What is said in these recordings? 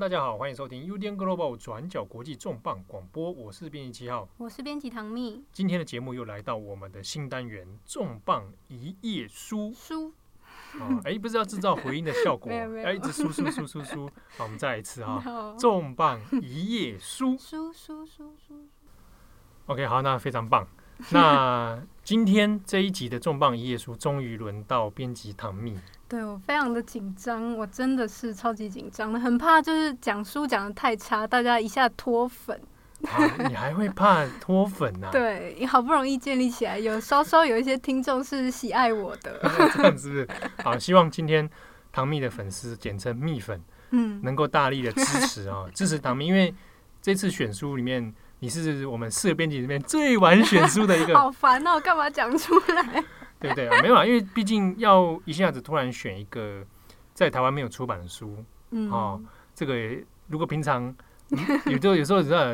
大家好，欢迎收听 UDN Global 转角国际重磅广播，我是编辑七号，我是编辑唐蜜。今天的节目又来到我们的新单元重磅一页书书。啊，哎，不是要制造回音的效果，要一直输输输输输。好，我们再来一次哈，重磅一页书书书书书。OK，好，那非常棒。那今天这一集的重磅一页书，终于轮到编辑唐蜜。对，我非常的紧张，我真的是超级紧张的，很怕就是讲书讲的太差，大家一下脱粉。啊，你还会怕脱粉呢？啊？对，你好不容易建立起来，有稍稍有一些听众是喜爱我的，这样是不是？好，希望今天唐蜜的粉丝，简称蜜粉，嗯，能够大力的支持啊，支持唐蜜，因为这次选书里面。你是我们四个编辑里面最晚选书的一个，好烦哦！干嘛讲出来？对不对啊？没有啊，因为毕竟要一下子突然选一个在台湾没有出版的书，嗯，哦，这个如果平常有时候有时候知道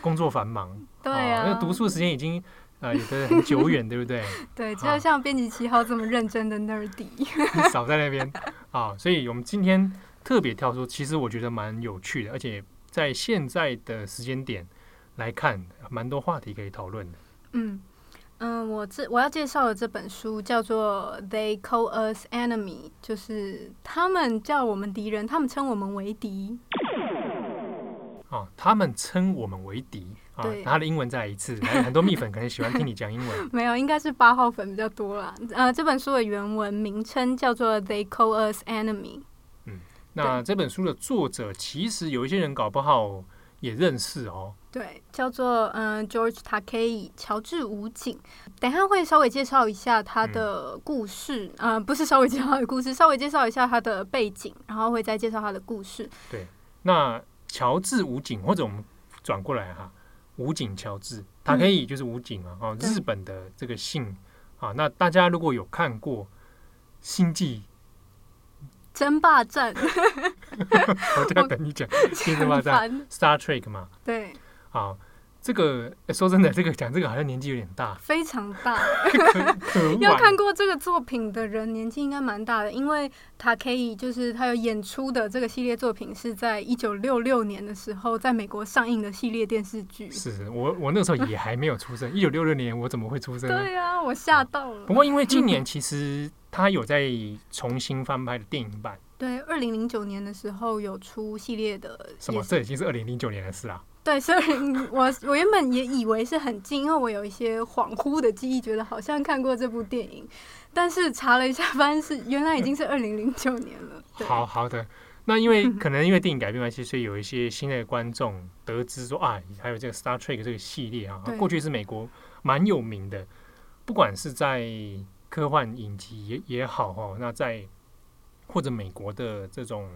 工作繁忙，对啊，那读书时间已经呃有的很久远，对不对？对，只有像编辑七号这么认真的 nerdy，少在那边啊，所以我们今天特别挑出，其实我觉得蛮有趣的，而且在现在的时间点。来看，蛮多话题可以讨论的。嗯嗯，我这我要介绍的这本书叫做《They Call Us Enemy》，就是他们叫我们敌人，他们称我们为敌。哦，他们称我们为敌。啊，他的英文再来一次，很多蜜粉可能喜欢听你讲英文。没有，应该是八号粉比较多啦。呃，这本书的原文名称叫做《They Call Us Enemy》。嗯，那这本书的作者其实有一些人搞不好也认识哦。对，叫做嗯、呃、George Takei，乔治武警。等一下会稍微介绍一下他的故事，嗯、呃，不是稍微介绍他的故事，稍微介绍一下他的背景，然后会再介绍他的故事。对，那乔治武警，或者我们转过来哈，武警乔治，Takei 就是武警啊，哦，日本的这个姓啊。那大家如果有看过《星际》。争霸战，我就要等你讲。争霸战，Star Trek 嘛。对。好，这个说真的，这个讲这个好像年纪有点大，非常大。要看过这个作品的人，年纪应该蛮大的，因为他可以就是他有演出的这个系列作品是在一九六六年的时候在美国上映的系列电视剧。是我我那时候也还没有出生，一九六六年我怎么会出生？对啊，我吓到了。不过因为今年其实。他有在重新翻拍的电影版，对，二零零九年的时候有出系列的。什么？这已经是二零零九年的事啊？对，所以我我原本也以为是很近，因为我有一些恍惚的记忆，觉得好像看过这部电影，但是查了一下，发现是原来已经是二零零九年了。好好的，那因为 可能因为电影改编关系，所以有一些新的观众得知说啊，还有这个 Star Trek 这个系列啊，过去是美国蛮有名的，不管是在。科幻影集也也好哈，那在或者美国的这种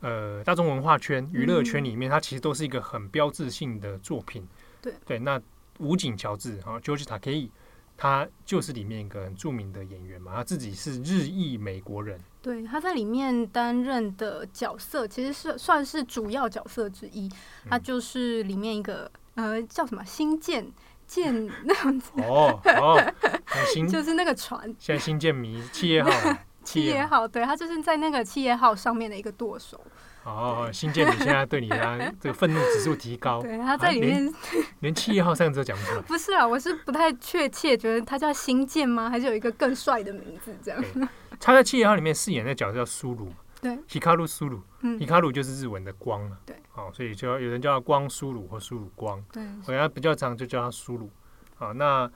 呃大众文化圈、娱乐圈里面，它其实都是一个很标志性的作品。对对，那武井乔治啊，George Takei，他就是里面一个很著名的演员嘛，他自己是日裔美国人。对，他在里面担任的角色其实是算是主要角色之一，他就是里面一个呃叫什么星舰。舰 那样子哦哦，就是那个船。现在星舰迷企业号，企业号，对，他就是在那个企业号上面的一个舵手。哦，新建，你现在对你的这个愤怒指数提高。对，他在里面、啊、连，连企业号三个字都讲不出来。不是啊，我是不太确切，觉得他叫新建吗？还是有一个更帅的名字这样？他在企业号里面饰演的角色叫苏鲁。对，Hikaru Sulu，嗯，Hikaru 就是日文的光了。对，哦，所以就有人叫他光苏鲁或苏鲁光。对，好像比较常就叫他苏鲁。好，那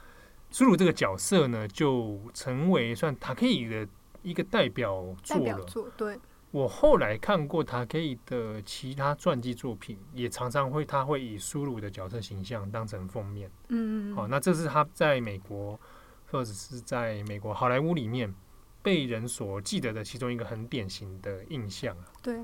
苏鲁这个角色呢，就成为算 Takei 的一个代表作了。代表作，对。我后来看过 Takei 的其他传记作品，也常常会他会以苏鲁的角色形象当成封面。嗯，好，那这是他在美国或者是在美国好莱坞里面。被人所记得的其中一个很典型的印象啊，对，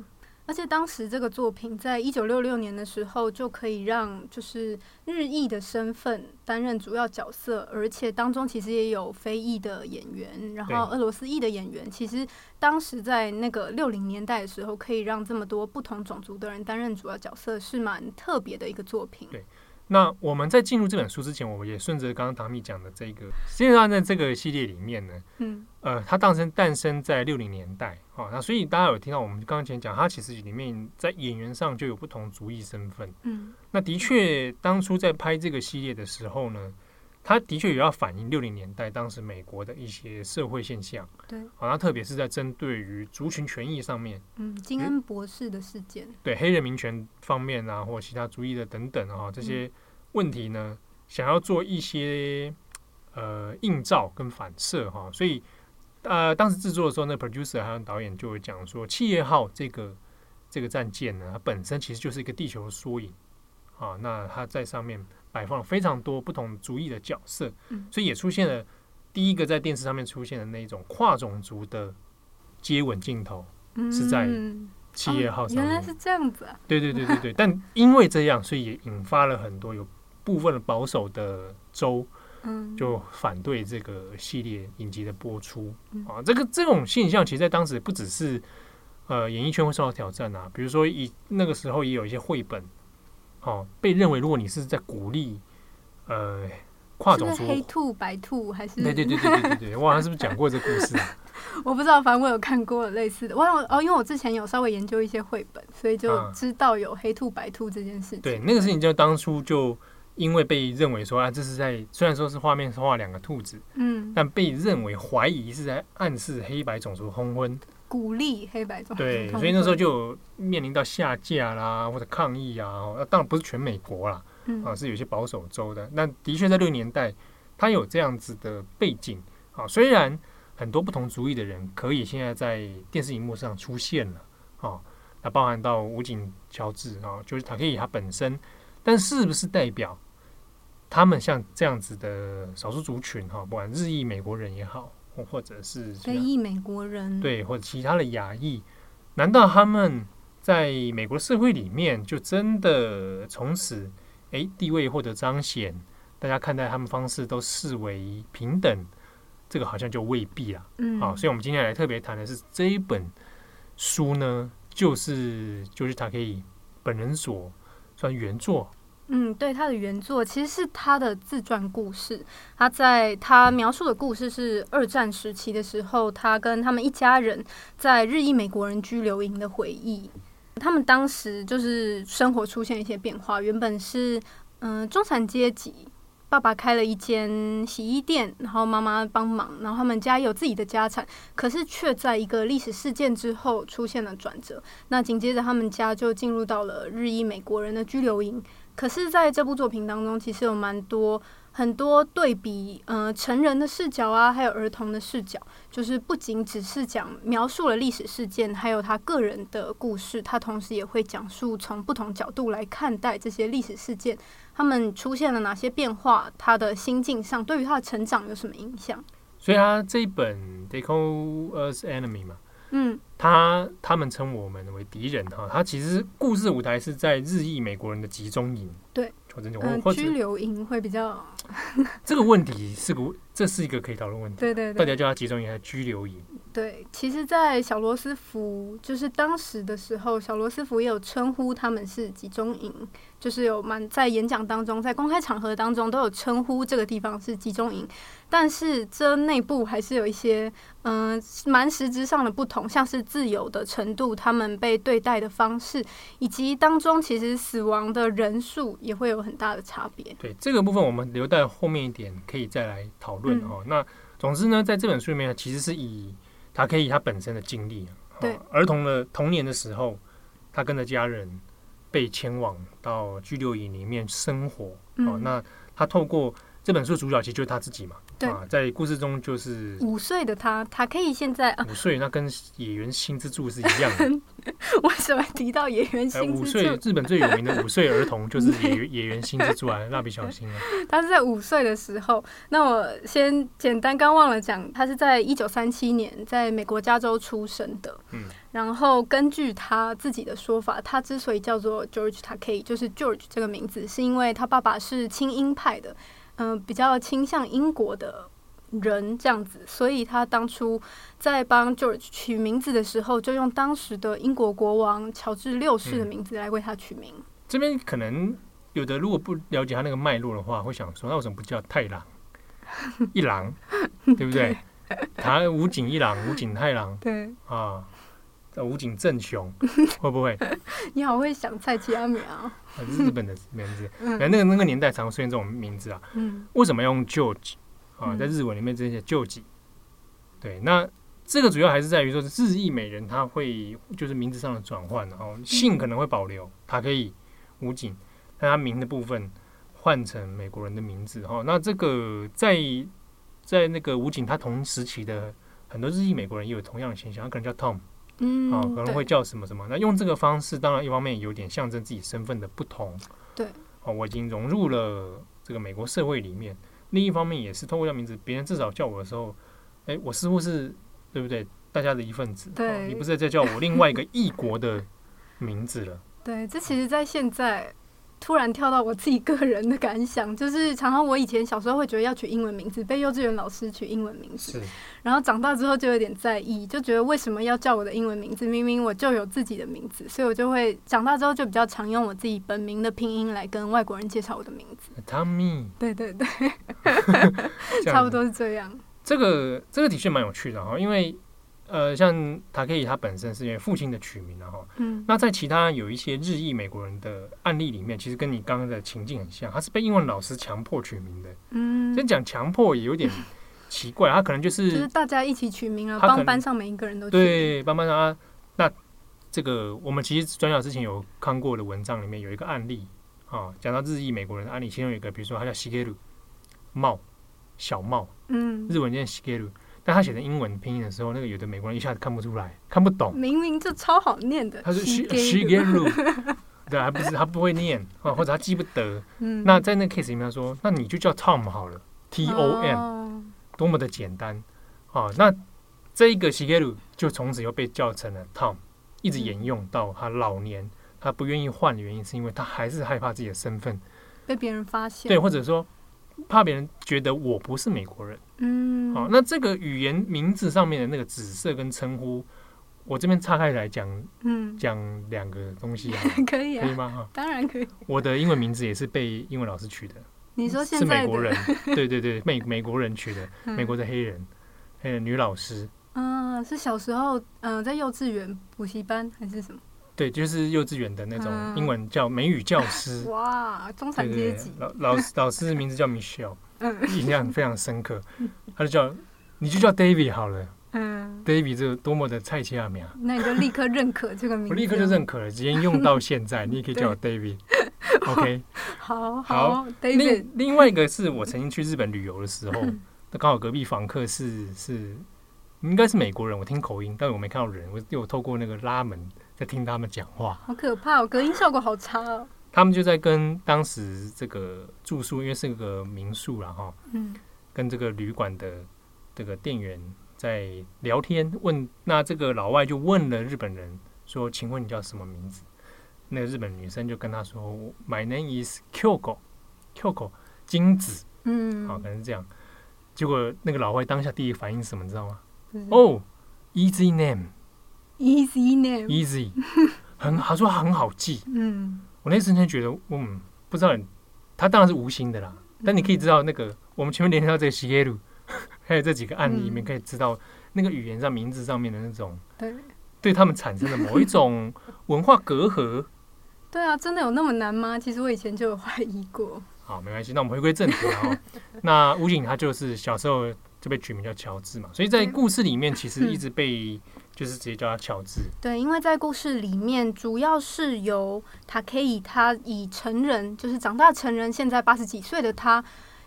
而且当时这个作品在一九六六年的时候就可以让就是日裔的身份担任主要角色，而且当中其实也有非裔的演员，然后俄罗斯裔的演员。其实当时在那个六零年代的时候，可以让这么多不同种族的人担任主要角色，是蛮特别的一个作品。对，那我们在进入这本书之前，我们也顺着刚刚唐蜜讲的这个，实际上在这个系列里面呢，嗯，呃，它诞生诞生在六零年代，哦，那所以大家有听到我们刚刚前讲，它其实里面在演员上就有不同族裔身份，嗯，那的确当初在拍这个系列的时候呢。他的确也要反映六零年代当时美国的一些社会现象，对，好，那特别是在针对于族群权益上面，嗯，金恩博士的事件，对黑人民权方面啊，或其他族裔的等等啊，这些问题呢，嗯、想要做一些呃映照跟反射哈，所以呃，当时制作的时候，那 producer 还有导演就会讲说，企业号这个这个战舰呢，它本身其实就是一个地球的缩影。啊，那它在上面。摆放了非常多不同族裔的角色，嗯，所以也出现了第一个在电视上面出现的那种跨种族的接吻镜头，是在企业号上原来是这样子啊！对对对对对，但因为这样，所以也引发了很多有部分的保守的州，嗯，就反对这个系列影集的播出啊。这个这种现象，其实在当时不只是呃演艺圈会受到挑战啊，比如说以那个时候也有一些绘本。哦，被认为如果你是在鼓励呃跨种族，黑兔白兔还是？对对对对对对，我好像是不是讲过这故事啊？我不知道，反正我有看过类似的。我哦，因为我之前有稍微研究一些绘本，所以就知道有黑兔白兔这件事情。啊、对，那个事情就当初就因为被认为说啊，这是在虽然说是画面是画两个兔子，嗯，但被认为怀疑是在暗示黑白种族通婚。鼓励黑白种对，所以那时候就面临到下架啦，或者抗议啊。那当然不是全美国啦，啊，是有些保守州的。那的确在六零年代，它有这样子的背景啊。虽然很多不同族裔的人可以现在在电视荧幕上出现了啊，那包含到武警乔治啊，就是塔克以他本身，但是不是代表他们像这样子的少数族群哈，不管日裔美国人也好。或者是非裔美国人，对，或者其他的亚裔，难道他们在美国社会里面就真的从此诶地位获得彰显？大家看待他们方式都视为平等？这个好像就未必了。嗯，好，所以我们今天来特别谈的是这一本书呢，就是就是他可以本人所算原作。嗯，对，他的原作其实是他的自传故事。他在他描述的故事是二战时期的时候，他跟他们一家人在日裔美国人居留营的回忆。他们当时就是生活出现一些变化，原本是嗯、中产阶级，爸爸开了一间洗衣店，然后妈妈帮忙，然后他们家有自己的家产，可是却在一个历史事件之后出现了转折。那紧接着他们家就进入到了日裔美国人的居留营。可是，在这部作品当中，其实有蛮多很多对比，呃，成人的视角啊，还有儿童的视角，就是不仅只是讲描述了历史事件，还有他个人的故事，他同时也会讲述从不同角度来看待这些历史事件，他们出现了哪些变化，他的心境上对于他的成长有什么影响？所以，他这一本《They Call Us Enemy》嘛。嗯，他他们称我们为敌人哈，他其实故事舞台是在日裔美国人的集中营，对，嗯，居留营会比较。这个问题是个，这是一个可以讨论问题，对对对，大家叫他集中营还是拘留营？对，其实，在小罗斯福就是当时的时候，小罗斯福也有称呼他们是集中营，就是有蛮在演讲当中，在公开场合当中都有称呼这个地方是集中营。但是这内部还是有一些嗯蛮实质上的不同，像是自由的程度、他们被对待的方式，以及当中其实死亡的人数也会有很大的差别。对，这个部分，我们留在后面一点可以再来讨论哦。那总之呢，在这本书里面其实是以。他可以他本身的经历，对儿童的童年的时候，他跟着家人被迁往到拘留营里面生活。哦，那他透过这本书主角其实就是他自己嘛。对啊，在故事中就是五岁的他，他可以现在五岁，那跟野原新之助是一样的。为什么提到野原新之助？五岁，日本最有名的五岁儿童就是野 野原新之助啊，蜡笔小新啊。他是在五岁的时候。那我先简单刚忘了讲，他是在一九三七年在美国加州出生的。嗯。然后根据他自己的说法，他之所以叫做 George Takei，就是 George 这个名字，是因为他爸爸是亲英派的。嗯、呃，比较倾向英国的人这样子，所以他当初在帮 George 取名字的时候，就用当时的英国国王乔治六世的名字来为他取名。嗯、这边可能有的如果不了解他那个脉络的话，会想说，那为什么不叫太郎？一郎，对不对？他武井一郎，武井太郎，对。啊，武井正雄 会不会？你好会想蔡奇阿米啊 日本的名字。嗯、那个那个年代常出现这种名字啊。嗯、为什么要用 George 啊？在日文里面这些 George，对，那这个主要还是在于说，日裔美人他会就是名字上的转换，然后姓可能会保留，他可以武井，但他名的部分换成美国人的名字哈。那这个在在那个武井，他同时期的很多日裔美国人也有同样的现象，他可能叫 Tom，嗯，啊，可能会叫什么什么。那用这个方式，当然一方面有点象征自己身份的不同，对，哦，我已经融入了这个美国社会里面。另一方面也是通过叫名字，别人至少叫我的时候，哎，我似乎是对不对？大家的一份子，对，你不是在叫我另外一个异国的名字了。对，这其实，在现在。突然跳到我自己个人的感想，就是常常我以前小时候会觉得要取英文名字，被幼稚园老师取英文名字，然后长大之后就有点在意，就觉得为什么要叫我的英文名字？明明我就有自己的名字，所以我就会长大之后就比较常用我自己本名的拼音来跟外国人介绍我的名字。Tommy，对对对，差不多是这样。这个这个的确蛮有趣的哈，因为。呃，像 Takei 他本身是因为父亲的取名，然后，嗯，那在其他有一些日裔美国人的案例里面，其实跟你刚刚的情境很像，他是被英文老师强迫取名的，嗯，先讲强迫也有点奇怪，他可能就是就是大家一起取名啊，帮班上每一个人都取对，帮班上啊，那这个我们其实转角之前有看过的文章里面有一个案例啊，讲到日裔美国人的案例，其中有一个，比如说他叫 Shigeru 茂小茂，嗯，日文叫 Shigeru。但他写成英文拼音的时候，那个有的美国人一下子看不出来，看不懂。明明这超好念的。他说 Shigeru，对，还不是他不会念啊，或者他记不得。嗯、那在那个 case 里面他说，那你就叫 Tom 好了，T O M，、哦、多么的简单啊！那这一个 Shigeru 就从此又被叫成了 Tom，一直沿用到他老年。嗯、他不愿意换的原因是因为他还是害怕自己的身份被别人发现，对，或者说。怕别人觉得我不是美国人，嗯，好，那这个语言名字上面的那个紫色跟称呼，我这边岔开来讲，嗯，讲两个东西啊，可以啊，可以吗？哈，当然可以。我的英文名字也是被英文老师取的，你说现在是美国人，对对对，美美国人取的，美国的黑人，黑人女老师，啊，是小时候嗯在幼稚园补习班还是什么？对，就是幼稚园的那种英文叫美语教师。哇，中产阶级。老老师老师的名字叫 Michelle，嗯，印象非常深刻。他就叫你就叫 David 好了。嗯，David 这个多么的菜市仔名。那你就立刻认可这个名字。我立刻就认可了，直接用到现在。你也可以叫我 David。OK。好好。David。另另外一个是我曾经去日本旅游的时候，那刚好隔壁房客是是应该是美国人，我听口音，但是我没看到人，我有透过那个拉门。在听他们讲话，好可怕哦！隔音效果好差哦。他们就在跟当时这个住宿，因为是个民宿然后，嗯，跟这个旅馆的这个店员在聊天，问那这个老外就问了日本人说：“请问你叫什么名字？”那个日本女生就跟他说：“My name is Kyoko，Kyoko 金子。”嗯，好，可能是这样。结果那个老外当下第一反应是什么？你知道吗？是哦，Easy name。Easy name，Easy，很，他说很好记。嗯，我那瞬间觉得，嗯，不知道，他当然是无心的啦。但你可以知道，那个我们前面连到这个 Shigeru，还有这几个案例里面，可以知道那个语言上名字上面的那种，对，对他们产生的某一种文化隔阂。对啊，真的有那么难吗？其实我以前就有怀疑过。好，没关系，那我们回归正题哈。那武井他就是小时候就被取名叫乔治嘛，所以在故事里面其实一直被。就是直接叫他乔治。对，因为在故事里面，主要是由 Takei 他以成人，就是长大成人，现在八十几岁的他，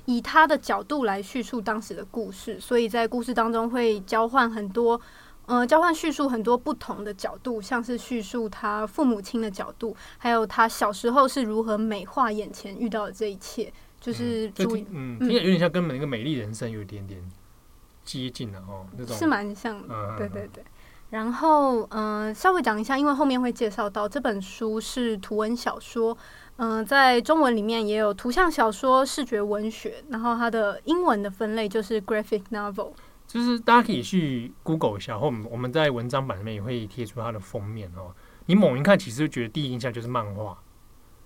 以他的角度来叙述当时的故事，所以在故事当中会交换很多，呃，交换叙述很多不同的角度，像是叙述他父母亲的角度，还有他小时候是如何美化眼前遇到的这一切，就是主嗯，听起来有点像跟那个美丽人生有一点点接近的哦，那种是蛮像的，嗯、对对对。然后，嗯、稍微讲一下，因为后面会介绍到这本书是图文小说，嗯、在中文里面也有图像小说、视觉文学，然后它的英文的分类就是 graphic novel。就是大家可以去 Google 一下，或我们在文章版里面也会贴出它的封面哦。你猛一看，其实就觉得第一印象就是漫画，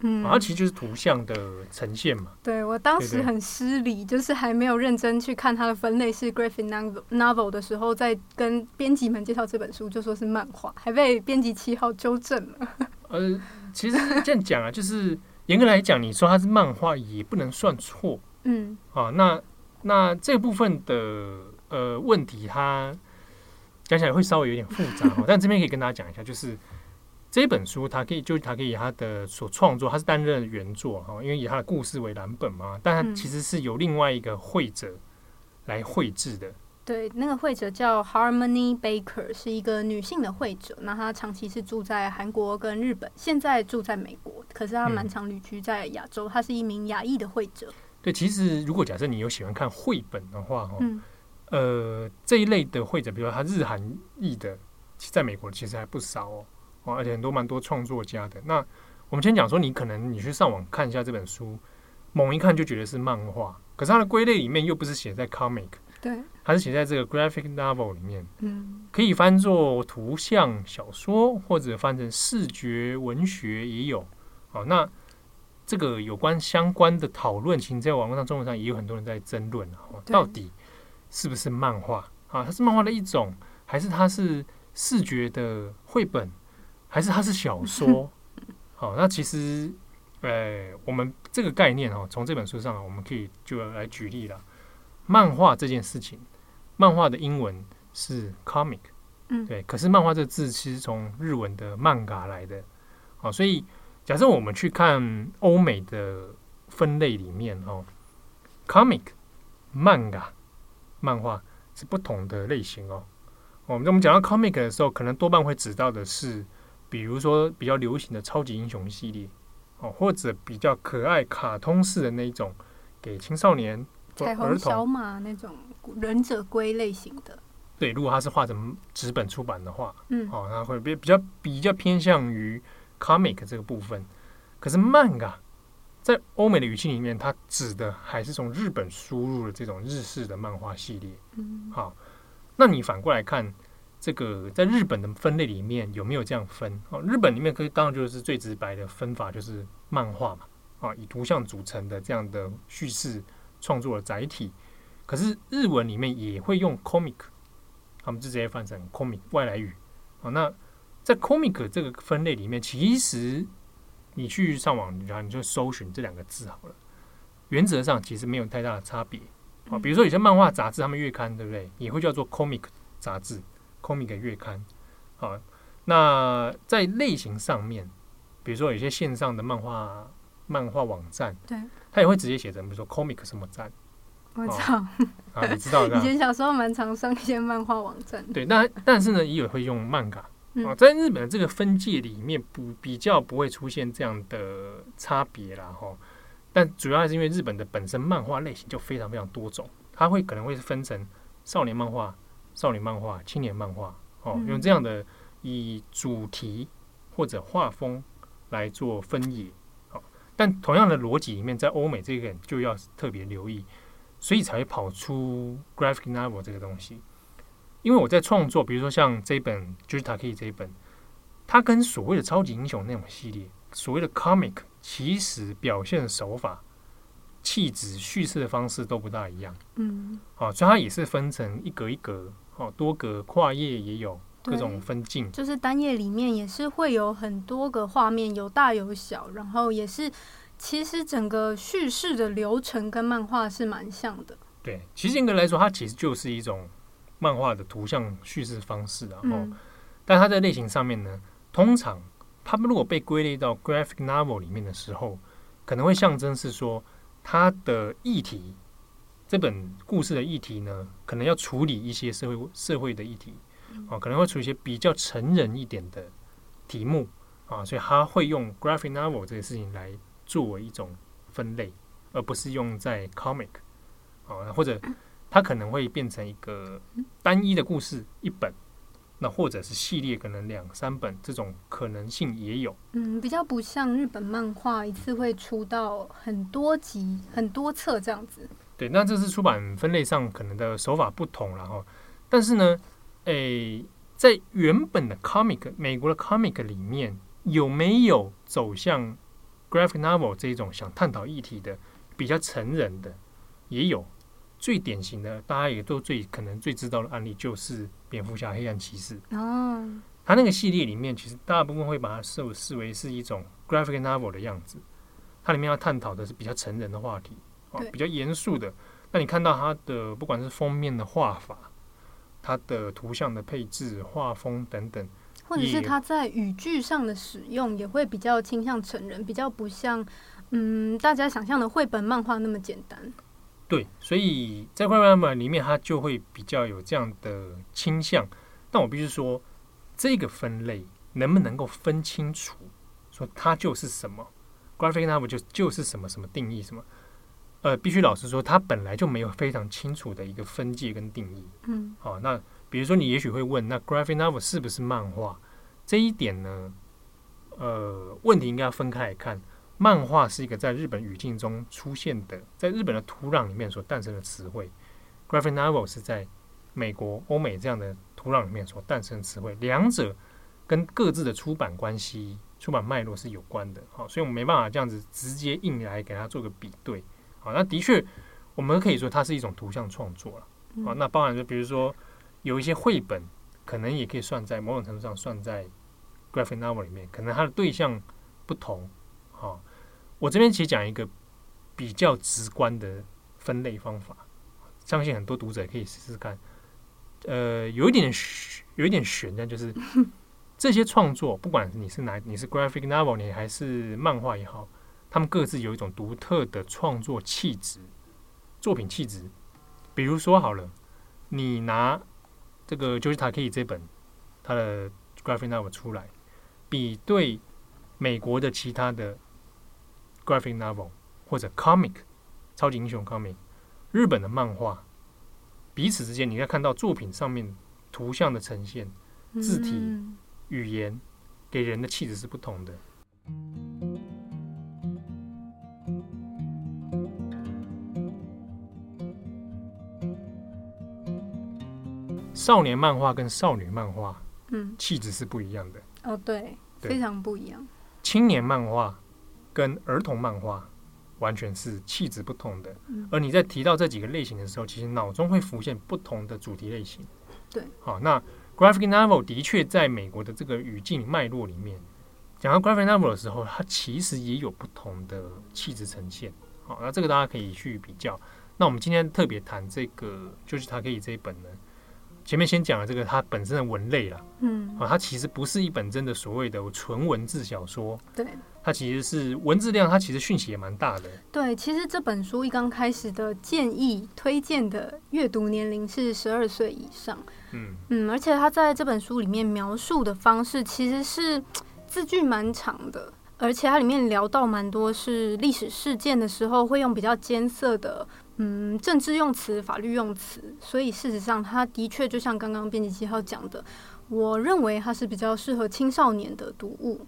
嗯，它其实就是图像的呈现嘛。对，我当时很失礼，就是还没有认真去看它的分类是 graphic novel 的时候，在跟编辑们介绍这本书，就说是漫画，还被编辑七号纠正了。呃，其实这样讲啊，就是严格来讲，你说它是漫画也不能算错。嗯，啊，那那这部分的呃问题，它讲起来会稍微有点复杂哦。但这边可以跟大家讲一下，就是。这本书，他可以就他可以以他的所创作，他是担任原作哈，因为以他的故事为蓝本嘛。但他其实是由另外一个绘者来绘制的。对，那个绘者叫 Harmony Baker，是一个女性的绘者。那她长期是住在韩国跟日本，现在住在美国。可是她蛮常旅居在亚洲。她是一名亚裔的绘者。对，其实如果假设你有喜欢看绘本的话，哈，呃，这一类的绘者，比如说他日韩裔的，在美国其实还不少哦。而且很多蛮多创作家的。那我们先讲说，你可能你去上网看一下这本书，猛一看就觉得是漫画，可是它的归类里面又不是写在 comic，对，还是写在这个 graphic novel 里面。嗯，可以翻作图像小说，或者翻成视觉文学也有。好，那这个有关相关的讨论，其实在网络上、中文上也有很多人在争论哦，到底是不是漫画啊？它是漫画的一种，还是它是视觉的绘本？还是它是小说，好，那其实，呃，我们这个概念哦，从这本书上我们可以就来举例了。漫画这件事情，漫画的英文是 comic，嗯，对。可是漫画这个字其实从日文的漫画来的，好，所以假设我们去看欧美的分类里面哦，comic、漫画、漫画是不同的类型哦。我们我们讲到 comic 的时候，可能多半会指到的是。比如说比较流行的超级英雄系列，哦，或者比较可爱卡通式的那一种，给青少年、彩虹小马那种忍者龟类型的。对，如果它是画成纸本出版的话，嗯，哦，它会比比较比较偏向于 comic 这个部分。可是漫画在欧美的语境里面，它指的还是从日本输入的这种日式的漫画系列。嗯，好，那你反过来看。这个在日本的分类里面有没有这样分？哦，日本里面可以当然就是最直白的分法就是漫画嘛，啊，以图像组成的这样的叙事创作的载体。可是日文里面也会用 comic，他们就直接翻成 comic 外来语。啊，那在 comic 这个分类里面，其实你去上网，然后你就搜寻这两个字好了。原则上其实没有太大的差别。啊，比如说有些漫画杂志，他们月刊对不对？也会叫做 comic 杂志。Comic 月刊，好，那在类型上面，比如说有些线上的漫画漫画网站，对，它也会直接写成，比如说 comic 什么站，我操，啊，你知道 的，以前小时候蛮常上一些漫画网站，对，那但是呢，也有会用漫画啊，在日本的这个分界里面，不比较不会出现这样的差别啦，哈，但主要还是因为日本的本身漫画类型就非常非常多种，它会可能会分成少年漫画。少女漫画、青年漫画，哦，用这样的以主题或者画风来做分野，好，但同样的逻辑里面，在欧美这个就要特别留意，所以才会跑出 graphic novel 这个东西。因为我在创作，比如说像这本就是 Taki 这一本，它跟所谓的超级英雄那种系列，所谓的 comic，其实表现的手法。气质叙事的方式都不大一样，嗯，好，所以它也是分成一格一格，哦，多格跨页也有各种分镜，就是单页里面也是会有很多个画面，有大有小，然后也是其实整个叙事的流程跟漫画是蛮像的。对，其实严格来说，它其实就是一种漫画的图像叙事方式啊，哦，嗯，但它在类型上面呢，通常它们如果被归类到 graphic novel 里面的时候，可能会象征是说。它的议题，这本故事的议题呢，可能要处理一些社会社会的议题，啊，可能会处理一些比较成人一点的题目啊，所以他会用 graphic novel 这个事情来作为一种分类，而不是用在 comic 啊，或者它可能会变成一个单一的故事一本。那或者是系列，可能两三本这种可能性也有。嗯，比较不像日本漫画一次会出到很多集、很多册这样子。对，那这是出版分类上可能的手法不同了哈。但是呢，诶、欸，在原本的 comic 美国的 comic 里面有没有走向 graphic novel 这一种想探讨议题的比较成人的也有。最典型的，大家也都最可能最知道的案例就是蝙蝠侠黑暗骑士。哦，他那个系列里面，其实大部分会把它视视为是一种 graphic novel 的样子。它里面要探讨的是比较成人的话题，哦，比较严肃的。那你看到它的不管是封面的画法，它的图像的配置、画风等等，或者是它在语句上的使用，也会比较倾向成人，比较不像嗯大家想象的绘本漫画那么简单。对，所以在 graphic novel 里面，它就会比较有这样的倾向。但我必须说，这个分类能不能够分清楚，说它就是什么 graphic novel 就就是什么什么定义什么？呃，必须老实说，它本来就没有非常清楚的一个分界跟定义。嗯，好，那比如说你也许会问，那 graphic novel 是不是漫画？这一点呢，呃，问题应该要分开来看。漫画是一个在日本语境中出现的，在日本的土壤里面所诞生的词汇。Graphic novel 是在美国、欧美这样的土壤里面所诞生的词汇，两者跟各自的出版关系、出版脉络是有关的。好，所以我们没办法这样子直接硬来给它做个比对。好，那的确，我们可以说它是一种图像创作了。啊，那包含就比如说有一些绘本，可能也可以算在某种程度上算在 Graphic novel 里面，可能它的对象不同。啊。我这边其实讲一个比较直观的分类方法，相信很多读者可以试试看。呃，有一点有一点悬的，就是 这些创作，不管你是哪，你是 graphic novel，你还是漫画也好，他们各自有一种独特的创作气质、作品气质。比如说好了，你拿这个 Joji Takei 这本他的 graphic novel 出来，比对美国的其他的。graphic novel 或者 comic 超级英雄 comic 日本的漫画，彼此之间，你应该看到作品上面图像的呈现、字体、语言给人的气质是不同的。少年漫画跟少女漫画，嗯，气质是不一样的。哦，对，非常不一样。青年漫画。跟儿童漫画完全是气质不同的，而你在提到这几个类型的时候，其实脑中会浮现不同的主题类型。对，好，那 graphic novel 的确在美国的这个语境脉络里面，讲到 graphic novel 的时候，它其实也有不同的气质呈现。好，那这个大家可以去比较。那我们今天特别谈这个，就是它可以这一本呢。前面先讲了这个它本身的文类了，嗯，啊，它其实不是一本真的所谓的纯文字小说，对，它其实是文字量，它其实讯息也蛮大的。对，其实这本书一刚开始的建议推荐的阅读年龄是十二岁以上，嗯嗯，而且它在这本书里面描述的方式其实是字句蛮长的，而且它里面聊到蛮多是历史事件的时候会用比较艰涩的。嗯，政治用词、法律用词，所以事实上，他的确就像刚刚编辑七号讲的，我认为它是比较适合青少年的读物。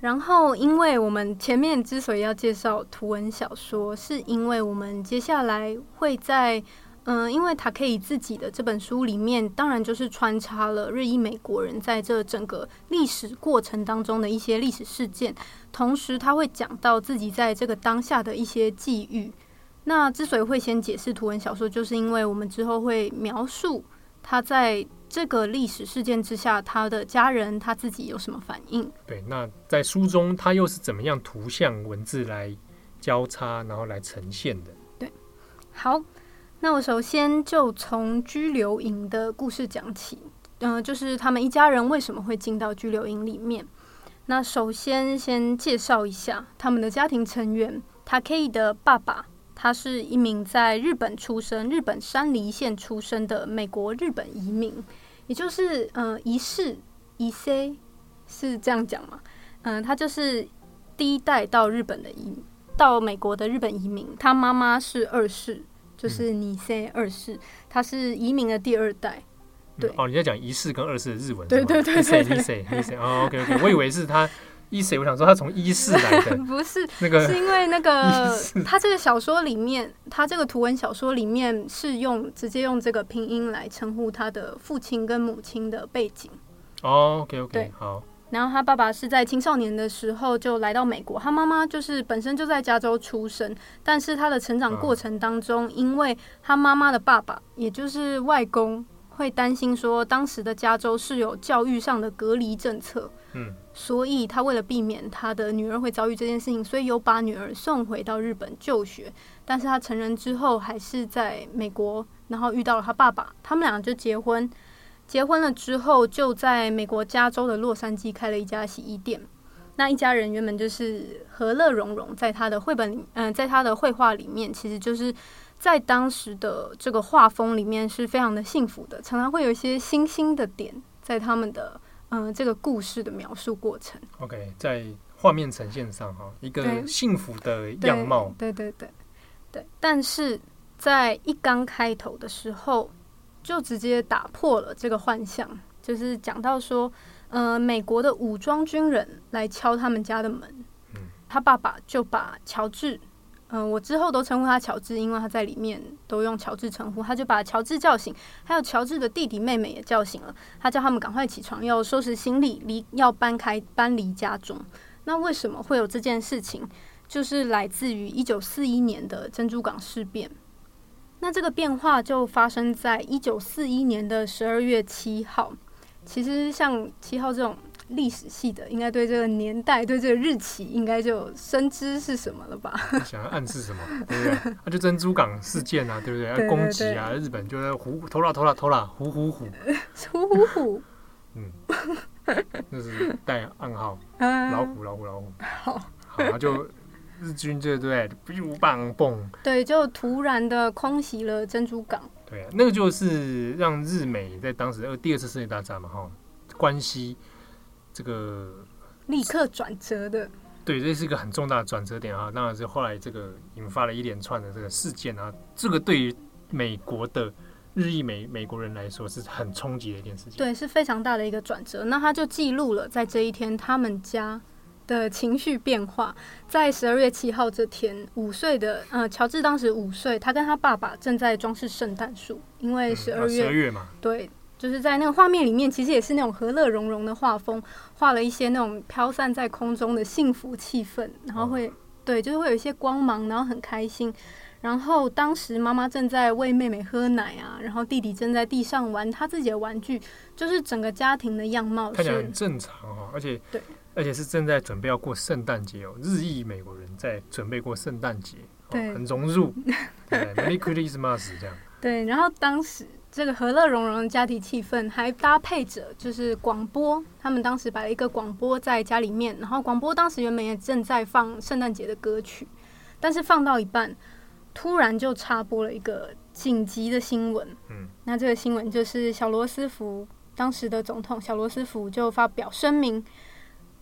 然后，因为我们前面之所以要介绍图文小说，是因为我们接下来会在嗯、因为 Takei 自己的这本书里面，当然就是穿插了日裔美国人在这整个历史过程当中的一些历史事件，同时他会讲到自己在这个当下的一些际遇。那之所以会先解释图文小说，就是因为我们之后会描述他在这个历史事件之下，他的家人他自己有什么反应。对，那在书中他又是怎么样图像文字来交叉，然后来呈现的？对，好，那我首先就从拘留营的故事讲起。嗯、呃，就是他们一家人为什么会进到拘留营里面？那首先先介绍一下他们的家庭成员，Takei 的爸爸。他是一名在日本出生、日本山梨县出生的美国日本移民，也就是呃，一世一 C 是这样讲吗？嗯、呃，他就是第一代到日本的移到美国的日本移民。他妈妈是二世，就是你 C 二世，他是移民的第二代。对，哦，你在讲一世跟二世的日文？对对对对对，一 C 一 C 哦，OK OK，我以为是他。一世，我想说他从一世来的，不是那个，是因为那个 他这个小说里面，他这个图文小说里面是用直接用这个拼音来称呼他的父亲跟母亲的背景。哦，OK OK，好。然后他爸爸是在青少年的时候就来到美国，他妈妈就是本身就在加州出生，但是他的成长过程当中，因为他妈妈的爸爸也就是外公会担心说，当时的加州是有教育上的隔离政策，嗯，所以他为了避免他的女儿会遭遇这件事情，所以有把女儿送回到日本就学，但是他成人之后还是在美国，然后遇到了他爸爸，他们俩就结婚。结婚了之后，就在美国加州的洛杉矶开了一家洗衣店。那一家人原本就是和乐融融，在他的绘本里，嗯、在他的绘画里面，其实就是在当时的这个画风里面是非常的幸福的，常常会有一些星星的点在他们的嗯、呃、这个故事的描述过程。OK，在画面呈现上哈，一个幸福的样貌。对对对对，对，但是在一刚开头的时候。就直接打破了这个幻象，就是讲到说，呃，美国的武装军人来敲他们家的门，他爸爸就把乔治，嗯、我之后都称呼他乔治，因为他在里面都用乔治称呼，他就把乔治叫醒，还有乔治的弟弟妹妹也叫醒了，他叫他们赶快起床，要收拾行李，离要搬开搬离家中。那为什么会有这件事情？就是来自于一九四一年的珍珠港事变。那这个变化就发生在一九四一年的十二月七号。其实像七号这种历史系的，应该对这个年代、对这个日期，应该就深知是什么了吧？想要暗示什么？对不对？那、啊、就珍珠港事件啊，对不对？攻击啊，日本就在虎偷啦偷啦偷啦虎虎虎虎虎虎。嗯，那是带暗号。老虎老虎老虎。好，好，就。日军这对不无棒蹦，对，就突然的空袭了珍珠港。对，那个就是让日美在当时呃第二次世界大战嘛哈，关系这个立刻转折的。对，这是一个很重大的转折点啊。当然是后来这个引发了一连串的这个事件啊，这个对于美国的日裔美美国人来说是很冲击的一件事情。对，是非常大的一个转折。那他就记录了在这一天他们家的情绪变化，在十二月七号这天，五岁的呃乔治当时五岁，他跟他爸爸正在装饰圣诞树，因为十二月，十二月嘛，对，就是在那个画面里面，其实也是那种和乐融融的画风，画了一些那种飘散在空中的幸福气氛，然后会、哦、对，就是会有一些光芒，然后很开心。然后当时妈妈正在喂妹妹喝奶啊，然后弟弟正在地上玩他自己的玩具，就是整个家庭的样貌看起来很正常哈、哦，而且对。而且是正在准备要过圣诞节哦，日裔美国人在准备过圣诞节，对，很融入，对，Merry Christmas 这样。对，然后当时这个和乐融融的家庭气氛，还搭配着就是广播，他们当时摆了一个广播在家里面，然后广播当时原本也正在放圣诞节的歌曲，但是放到一半，突然就插播了一个紧急的新闻。嗯，那这个新闻就是小罗斯福当时的总统小罗斯福就发表声明。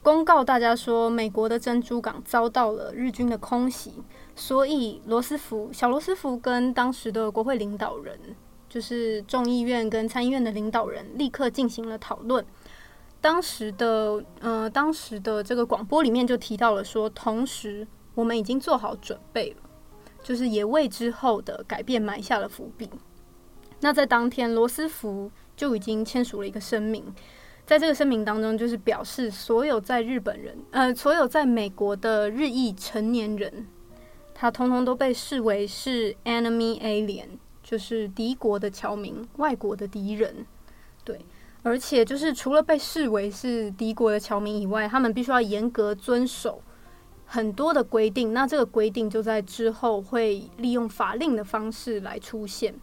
公告大家说，美国的珍珠港遭到了日军的空袭，所以罗斯福小罗斯福跟当时的国会领导人，就是众议院跟参议院的领导人，立刻进行了讨论。当时的呃，当时的这个广播里面就提到了说，同时我们已经做好准备了，就是也为之后的改变埋下了伏笔。那在当天，罗斯福就已经签署了一个声明。在这个声明当中，就是表示所有在日本人，呃，所有在美国的日裔成年人，他通通都被视为是 enemy alien，就是敌国的侨民、外国的敌人。对，而且就是除了被视为是敌国的侨民以外，他们必须要严格遵守很多的规定。那这个规定就在之后会利用法令的方式来出现。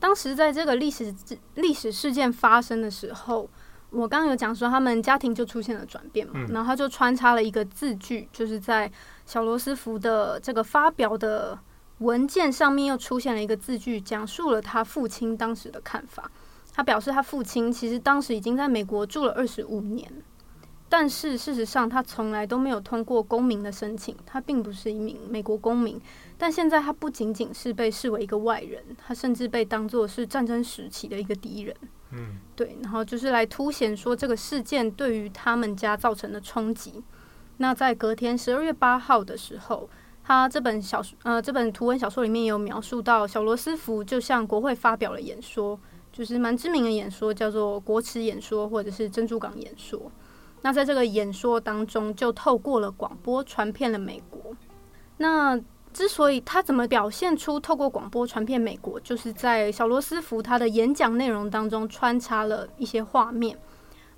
当时在这个历史历史事件发生的时候。我刚刚有讲说，他们家庭就出现了转变嘛，然后他就穿插了一个字句，就是在小罗斯福的这个发表的文件上面又出现了一个字句，讲述了他父亲当时的看法。他表示，他父亲其实当时已经在美国住了二十五年，但是事实上他从来都没有通过公民的申请，他并不是一名美国公民。但现在他不仅仅是被视为一个外人，他甚至被当作是战争时期的一个敌人。嗯，对，然后就是来凸显说这个事件对于他们家造成的冲击。那在隔天十二月八号的时候，他这本小说呃这本图文小说里面有描述到小罗斯福就向国会发表了演说，就是蛮知名的演说，叫做国耻演说或者是珍珠港演说。那在这个演说当中，就透过了广播传遍了美国。那之所以他怎么表现出透过广播传遍美国，就是在小罗斯福他的演讲内容当中穿插了一些画面。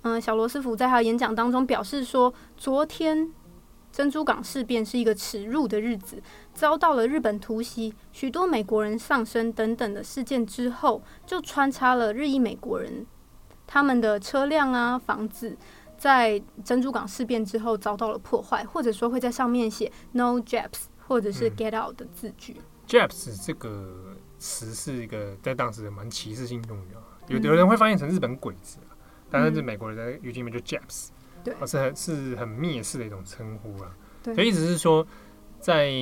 嗯，小罗斯福在他的演讲当中表示说，昨天珍珠港事变是一个耻辱的日子，遭到了日本突袭，许多美国人丧生等等的事件之后，就穿插了日裔美国人他们的车辆啊、房子。在珍珠港事变之后遭到了破坏，或者说会在上面写 “No Japs” 或者是 “Get out” 的字句。嗯、Japs 这个词是一个在当时蛮歧视性用语啊，有有人会翻译成日本鬼子，嗯、但是美国人在语境里面就 Japs，对，是很是很蔑视的一种称呼啊。对，所以意思是说，在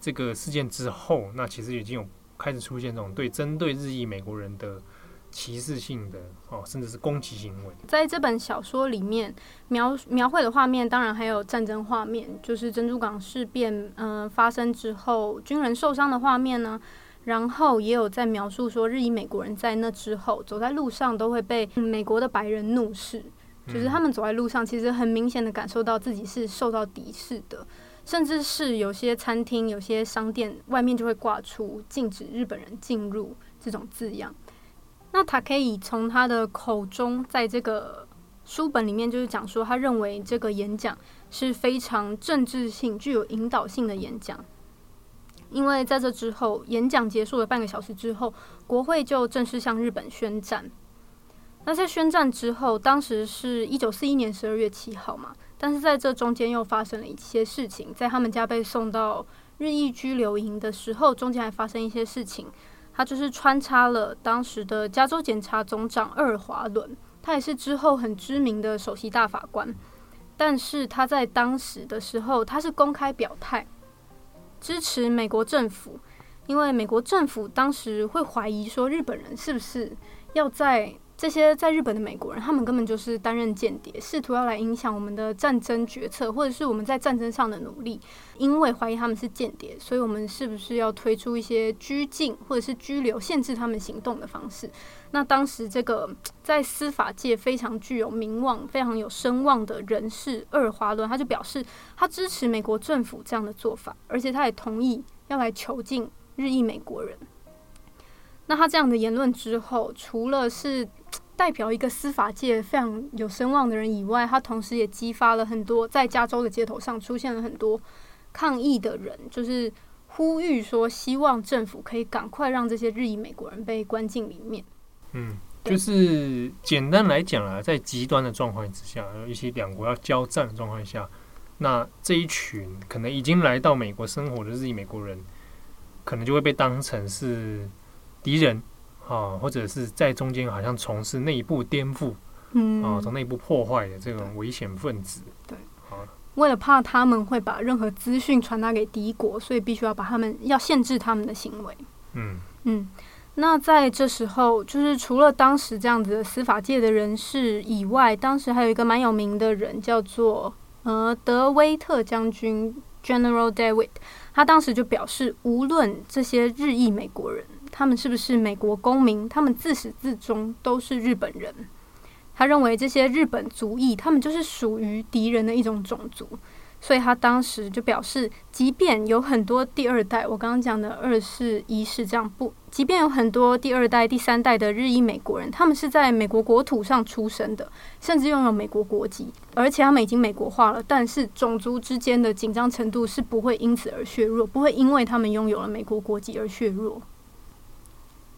这个事件之后，那其实已经有开始出现这种对针对日裔美国人的。歧视性的哦，甚至是攻击行为。在这本小说里面描描绘的画面，当然还有战争画面，就是珍珠港事变呃发生之后军人受伤的画面呢。然后也有在描述说，日裔美国人在那之后走在路上都会被美国的白人怒视，就是他们走在路上，其实很明显的感受到自己是受到敌视的，甚至是有些餐厅、有些商店外面就会挂出禁止日本人进入这种字样。那他可以从他的口中，在这个书本里面，就是讲说，他认为这个演讲是非常政治性、具有引导性的演讲。因为在这之后，演讲结束了半个小时之后，国会就正式向日本宣战。那在宣战之后，当时是一九四一年十二月七号嘛，但是在这中间又发生了一些事情，在他们家被送到日裔拘留营的时候，中间还发生一些事情。他就是穿插了当时的加州检察总长二华伦，他也是之后很知名的首席大法官。但是他在当时的时候，他是公开表态支持美国政府，因为美国政府当时会怀疑说，日本人是不是要在。这些在日本的美国人，他们根本就是担任间谍，试图要来影响我们的战争决策，或者是我们在战争上的努力。因为怀疑他们是间谍，所以我们是不是要推出一些拘禁或者是拘留、限制他们行动的方式？那当时这个在司法界非常具有名望、非常有声望的人士二华伦，他就表示他支持美国政府这样的做法，而且他也同意要来囚禁日裔美国人。那他这样的言论之后，除了是 代表一个司法界非常有声望的人以外，他同时也激发了很多在加州的街头上出现了很多抗议的人，就是呼吁说希望政府可以赶快让这些日裔美国人被关进里面。嗯，就是简单来讲啊，在极端的状况之下，一些两国要交战的状况下，那这一群可能已经来到美国生活的日裔美国人，可能就会被当成是敌人。啊，或者是在中间好像从事内部颠覆，嗯，啊，从内部破坏的这种危险分子。对，好，为了怕他们会把任何资讯传达给敌国，所以必须要把他们要限制他们的行为。嗯嗯，那在这时候，就是除了当时这样子的司法界的人士以外，当时还有一个蛮有名的人，叫做呃德威特将军 General David，他当时就表示，无论这些日裔美国人。他们是不是美国公民？他们自始至终都是日本人。他认为这些日本族裔，他们就是属于敌人的一种种族。所以他当时就表示，即便有很多第二代，我刚刚讲的二世、一世这样不，即便有很多第二代、第三代的日裔美国人，他们是在美国国土上出生的，甚至拥有美国国籍，而且他们已经美国化了。但是种族之间的紧张程度是不会因此而削弱，不会因为他们拥有了美国国籍而削弱。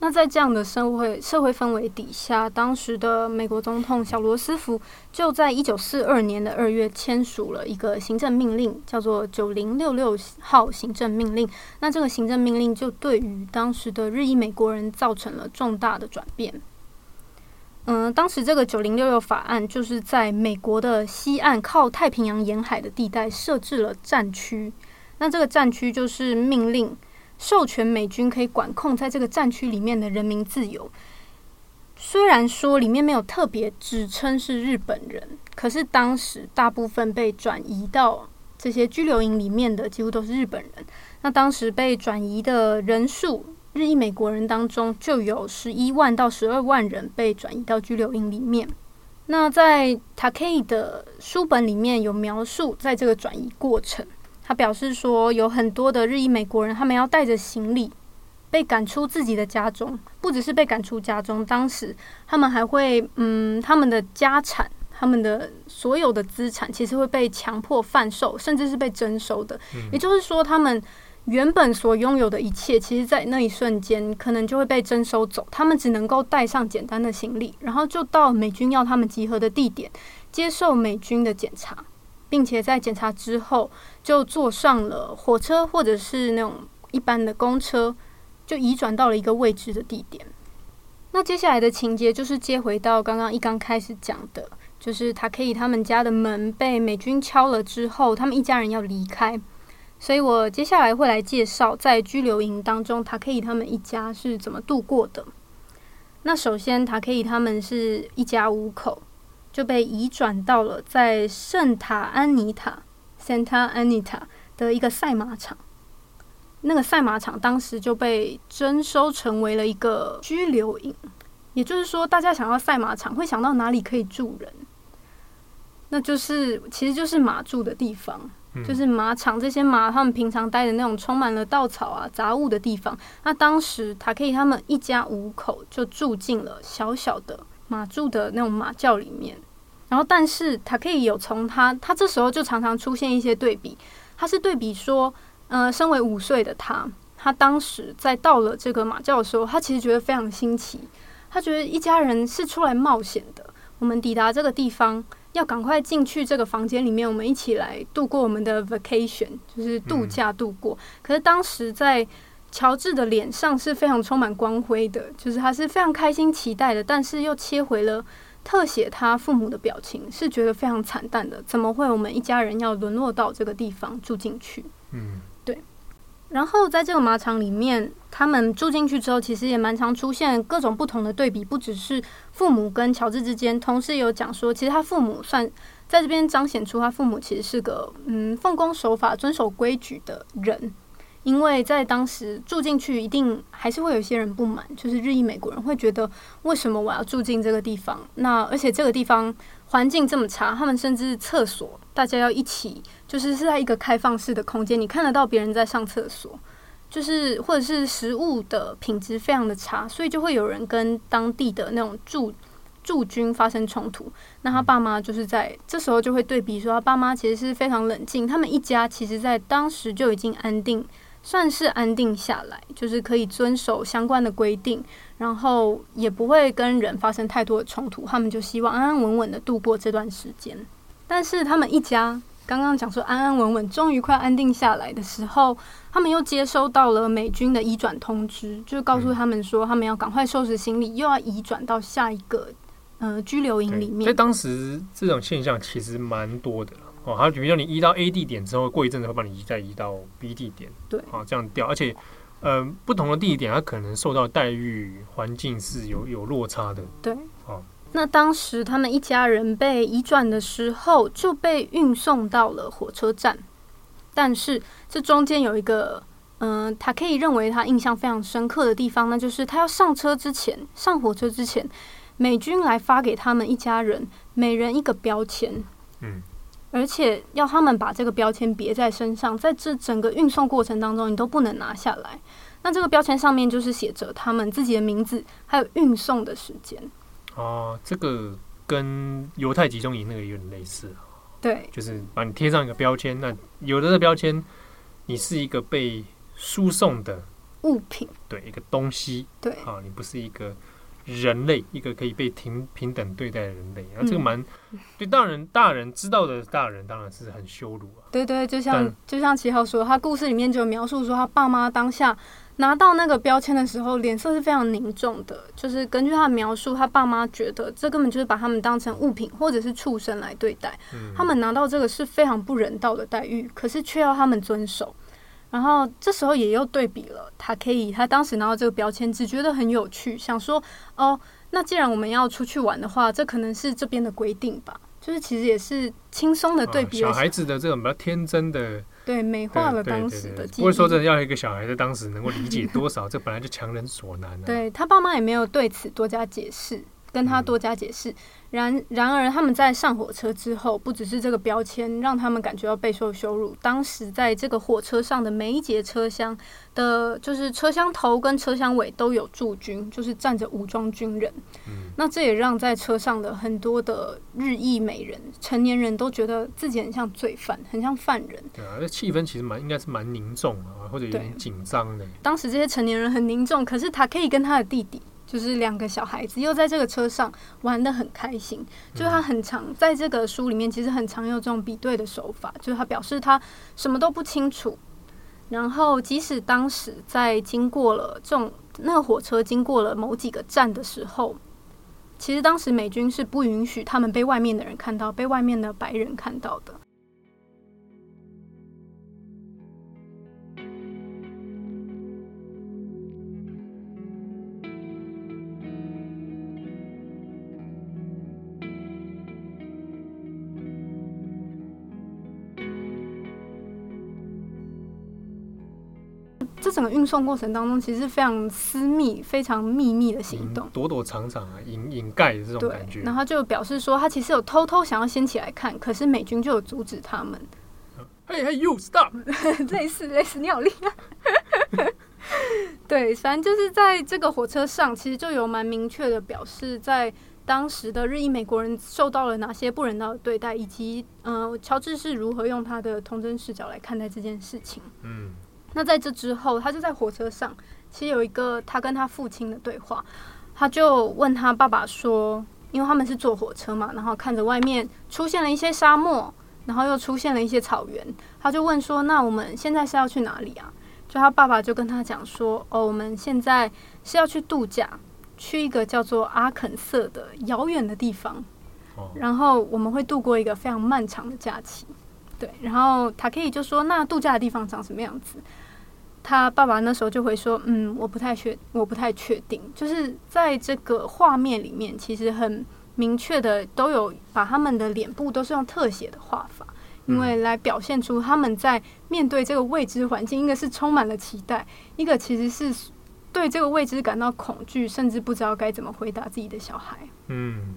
那在这样的社会社会氛围底下，当时的美国总统小罗斯福就在一九四二年的二月签署了一个行政命令，叫做“九零六六号行政命令”。那这个行政命令就对于当时的日裔美国人造成了重大的转变。嗯，当时这个“九零六六法案”就是在美国的西岸靠太平洋沿海的地带设置了战区。那这个战区就是命令。授权美军可以管控在这个战区里面的人民自由。虽然说里面没有特别指称是日本人，可是当时大部分被转移到这些拘留营里面的几乎都是日本人。那当时被转移的人数，日裔美国人当中就有十一万到十二万人被转移到拘留营里面。那在 Take 的书本里面有描述，在这个转移过程，他表示说，有很多的日裔美国人，他们要带着行李被赶出自己的家中，不只是被赶出家中，当时他们还会，嗯，他们的家产，他们的所有的资产，其实会被强迫贩售，甚至是被征收的。也就是说，他们。原本所拥有的一切，其实，在那一瞬间，可能就会被征收走。他们只能够带上简单的行李，然后就到美军要他们集合的地点，接受美军的检查，并且在检查之后，就坐上了火车或者是那种一般的公车，就移转到了一个未知的地点。那接下来的情节就是接回到刚刚一刚开始讲的，就是塔可以他们家的门被美军敲了之后，他们一家人要离开。所以我接下来会来介绍在拘留营当中，塔可以他们一家是怎么度过的。那首先，塔可以他们是一家五口，就被移转到了在圣塔安妮塔 （Santa Anita） 的一个赛马场。那个赛马场当时就被征收成为了一个拘留营，也就是说，大家想要赛马场，会想到哪里可以住人？那就是，其实就是马住的地方。就是马场，这些马他们平常待的那种充满了稻草啊、杂物的地方。那当时塔可以他们一家五口就住进了小小的马住的那种马厩里面。然后，但是他可以有从他，他这时候就常常出现一些对比。他是对比说，呃，身为五岁的他，他当时在到了这个马厩的时候，他其实觉得非常新奇。他觉得一家人是出来冒险的。我们抵达这个地方。要赶快进去这个房间里面，我们一起来度过我们的 vacation，就是度假度过。嗯。可是当时在乔治的脸上是非常充满光辉的，就是他是非常开心期待的，但是又切回了特写他父母的表情，是觉得非常惨淡的。怎么会我们一家人要沦落到这个地方住进去？嗯。对然后在这个马场里面，他们住进去之后，其实也蛮常出现各种不同的对比，不只是父母跟乔治之间，同时有讲说，其实他父母算在这边彰显出他父母其实是个嗯奉公守法、遵守规矩的人。因为在当时住进去，一定还是会有些人不满，就是日裔美国人会觉得，为什么我要住进这个地方？那而且这个地方环境这么差，他们甚至厕所大家要一起，就是是在一个开放式的空间，你看得到别人在上厕所，就是或者是食物的品质非常的差，所以就会有人跟当地的那种驻驻军发生冲突。那他爸妈就是在这时候就会对比说，他爸妈其实是非常冷静，他们一家其实在当时就已经安定。算是安定下来，就是可以遵守相关的规定，然后也不会跟人发生太多的冲突。他们就希望安安稳稳的度过这段时间。但是他们一家刚刚讲说安安稳稳，终于快安定下来的时候，他们又接收到了美军的移转通知，就告诉他们说，他们要赶快收拾行李，又要移转到下一个呃拘留营里面。在当时，这种现象其实蛮多的。哦，好，比如说你移到 A 地点之后，过一阵子会把你移再移到 B 地点，对，啊，这样调，而且，呃，不同的地点它可能受到待遇环境是有有落差的，对，哦，那当时他们一家人被移转的时候就被运送到了火车站，但是这中间有一个，嗯、呃，他可以认为他印象非常深刻的地方，那就是他要上车之前，上火车之前，美军来发给他们一家人每人一个标签，嗯。而且要他们把这个标签别在身上，在这整个运送过程当中，你都不能拿下来。那这个标签上面就是写着他们自己的名字，还有运送的时间。哦，这个跟犹太集中营那个有点类似。对，就是把你贴上一个标签。那有的的标签，你是一个被输送的物品，对，一个东西，对，啊，你不是一个。人类一个可以被平平等对待的人类，然后这个蛮对大人，大人知道的大人当然是很羞辱啊。对对，就像就像七号说，他故事里面就描述说，他爸妈当下拿到那个标签的时候，脸色是非常凝重的。就是根据他的描述，他爸妈觉得这根本就是把他们当成物品或者是畜生来对待。他们拿到这个是非常不人道的待遇，可是却要他们遵守。然后这时候也又对比了，他可以，他当时拿到这个标签，只觉得很有趣，想说，哦，那既然我们要出去玩的话，这可能是这边的规定吧。就是其实也是轻松的对比，小孩子的这种比较天真的，对，美化了当时的。不会说真的要一个小孩在当时能够理解多少，这本来就强人所难啊。对，他爸妈也没有对此多加解释，跟他多加解释。然然而，他们在上火车之后，不只是这个标签让他们感觉到备受羞辱。当时在这个火车上的每一节车厢的，就是车厢头跟车厢尾都有驻军，就是站着武装军人。嗯，那这也让在车上的很多的日裔美人、成年人都觉得自己很像罪犯，很像犯人。对啊，这气氛其实蛮应该是蛮凝重啊，或者有点紧张的。当时这些成年人很凝重，可是他可以跟他的弟弟。就是两个小孩子又在这个车上玩的很开心，就是他很常在这个书里面其实很常用这种比对的手法，就是他表示他什么都不清楚，然后即使当时在经过了这种那个火车经过了某几个站的时候，其实当时美军是不允许他们被外面的人看到，被外面的白人看到的。这整个运送过程当中，其实非常私密、非常秘密的行动，躲躲藏藏啊，掩掩盖的这种感觉。然后就表示说，他其实有偷偷想要掀起来看，可是美军就有阻止他们。嘿嘿，you stop！类似类似，你好厉害。对，反正就是在这个火车上，其实就有蛮明确的表示，在当时的日裔美国人受到了哪些不人道的对待，以及嗯、呃，乔治是如何用他的童真视角来看待这件事情。嗯。那在这之后，他就在火车上，其实有一个他跟他父亲的对话，他就问他爸爸说，因为他们是坐火车嘛，然后看着外面出现了一些沙漠，然后又出现了一些草原，他就问说，那我们现在是要去哪里啊？就他爸爸就跟他讲说，哦，我们现在是要去度假，去一个叫做阿肯色的遥远的地方，然后我们会度过一个非常漫长的假期。对，然后塔克伊就说：“那度假的地方长什么样子？”他爸爸那时候就会说：“嗯，我不太确，我不太确定。就是在这个画面里面，其实很明确的都有把他们的脸部都是用特写的画法，因为来表现出他们在面对这个未知环境，一个是充满了期待，一个其实是对这个未知感到恐惧，甚至不知道该怎么回答自己的小孩。”嗯。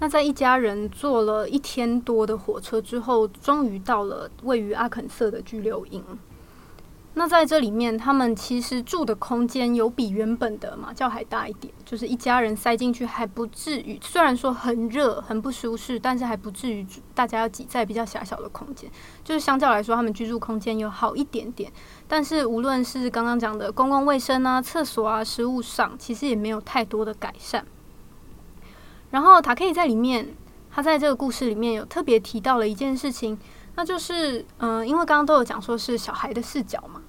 那在一家人坐了一天多的火车之后，终于到了位于阿肯色的居留营。那在这里面，他们其实住的空间有比原本的马厩还大一点，就是一家人塞进去还不至于，虽然说很热很不舒适，但是还不至于大家要挤在比较狭小的空间。就是相较来说，他们居住空间有好一点点，但是无论是刚刚讲的公共卫生啊、厕所啊、食物上，其实也没有太多的改善。然后塔克伊在里面，他在这个故事里面有特别提到了一件事情，那就是，嗯、因为刚刚都有讲说是小孩的视角嘛。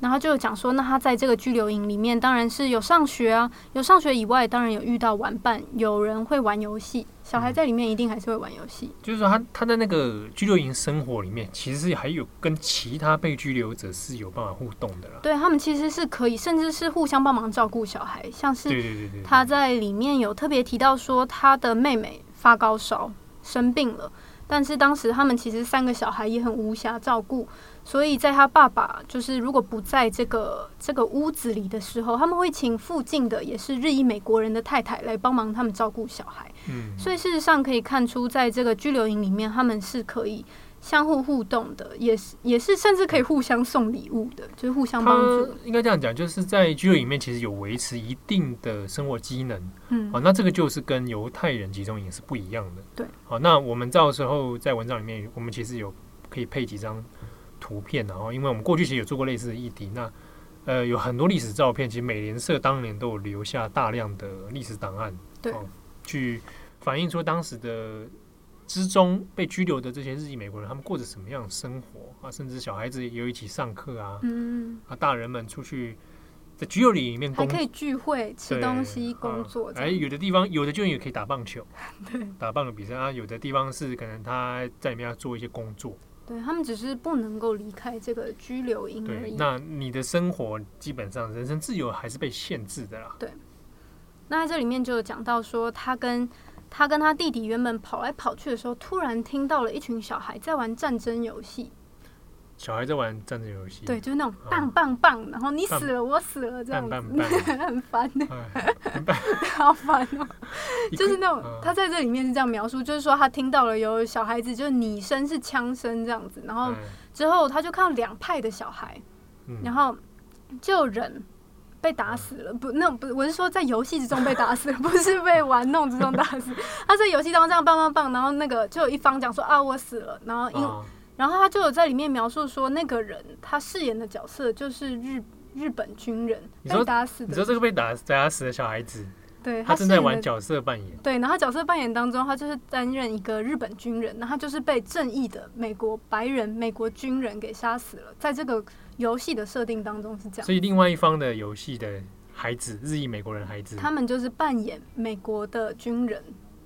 然后就讲说，那他在这个拘留营里面，当然是有上学啊，有上学以外，当然有遇到玩伴，有人会玩游戏。小孩在里面一定还是会玩游戏。就是说他，他他在那个拘留营生活里面，其实是还有跟其他被拘留者是有办法互动的啦。对，他们其实是可以，甚至是互相帮忙照顾小孩。像是他在里面有特别提到说，他的妹妹发高烧生病了，但是当时他们其实三个小孩也很无暇照顾。所以在他爸爸就是如果不在这个这个屋子里的时候，他们会请附近的也是日裔美国人的太太来帮忙他们照顾小孩。嗯，所以事实上可以看出，在这个拘留营里面，他们是可以相互互动的，也是也是甚至可以互相送礼物的，就是互相帮助。应该这样讲，就是在拘留营里面其实有维持一定的生活机能。嗯，好，那这个就是跟犹太人集中营是不一样的。对，好，那我们到时候在文章里面，我们其实有可以配几张。图片，然后因为我们过去其实有做过类似的议题，那呃有很多历史照片，其实美联社当年都有留下大量的历史档案，对，哦，去反映出当时的之中被拘留的这些日裔美国人，他们过着什么样的生活啊？甚至小孩子也有一起上课啊，嗯，啊，大人们出去在居留营里面还可以聚会、吃东西、工作，哎，有的地方有的就也可以打棒球，对，打棒球比赛啊，有的地方是可能他在里面要做一些工作。对，他们只是不能够离开这个拘留营而已。那你的生活基本上人身自由还是被限制的啦。对。那在这里面就有讲到说，他跟他跟他弟弟原本跑来跑去的时候，突然听到了一群小孩在玩战争游戏。小孩在玩战争游戏，对，就是那种棒棒棒，然后你死了我死了这样子，很烦的，好烦哦。就是那种他在这里面是这样描述，就是说他听到了有小孩子就是拟声是枪声这样子，然后之后他就看到两派的小孩，然后就有人被打死了，不，那不我是说在游戏之中被打死了，不是被玩弄之中打死。他在游戏当中这样棒棒棒，然后那个就有一方讲说啊我死了，然后因为。然后他就有在里面描述说，那个人他饰演的角色就是日日本军人被打死的。你说这个被打打死的小孩子，对，他正在玩角色扮演。对，然后角色扮演当中，他就是担任一个日本军人，然后他就是被正义的美国白人美国军人给杀死了。在这个游戏的设定当中是这样。所以另外一方的游戏的孩子，日裔美国人孩子，他们就是扮演美国的军人。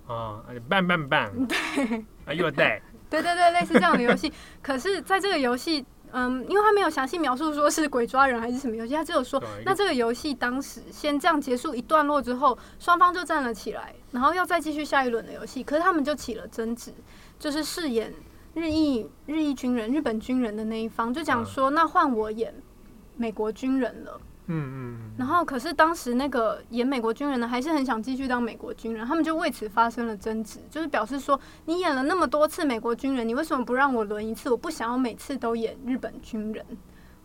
啊，棒棒棒！对，啊，又带。对对对，类似这样的游戏。可是，在这个游戏，嗯，因为他没有详细描述说是鬼抓人还是什么游戏，他只有说，那这个游戏当时先这样结束一段落之后，双方就站了起来，然后要再继续下一轮的游戏。可是他们就起了争执，就是饰演日裔日裔军人、日本军人的那一方就讲说，那换我演美国军人了。嗯嗯，然后可是当时那个演美国军人的还是很想继续当美国军人，他们就为此发生了争执，就是表示说，你演了那么多次美国军人，你为什么不让我轮一次？我不想要每次都演日本军人。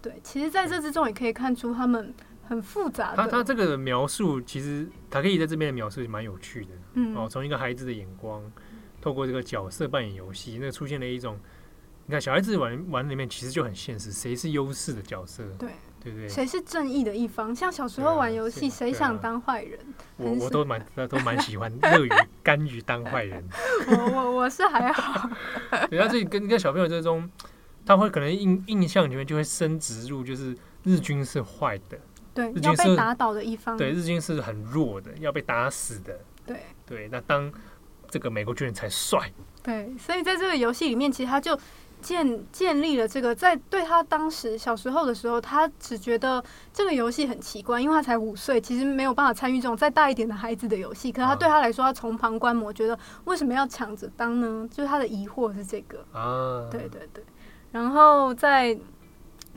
对，其实在这之中也可以看出他们很复杂的。他他这个描述其实他可以在这边的描述也蛮有趣的。嗯，哦，从一个孩子的眼光，透过这个角色扮演游戏，那出现了一种，你看小孩子玩玩里面其实就很现实，谁是优势的角色？对。谁是正义的一方？像小时候玩游戏，谁想当坏人？我我都蛮 都蛮喜欢乐于甘于当坏人。我我我是还好。对，他自己跟跟小朋友这种，他会可能印印象里面就会深植入，就是日军是坏的，对，要被打倒的一方，对，日军是很弱的，要被打死的，对对。那当这个美国军人才帅，对，所以在这个游戏里面，其实他就。建建立了这个，在对他当时小时候的时候，他只觉得这个游戏很奇怪，因为他才五岁，其实没有办法参与这种再大一点的孩子的游戏。可是他对他来说，他从旁观摩，觉得为什么要抢着当呢？就是他的疑惑是这个。啊，对对对。然后在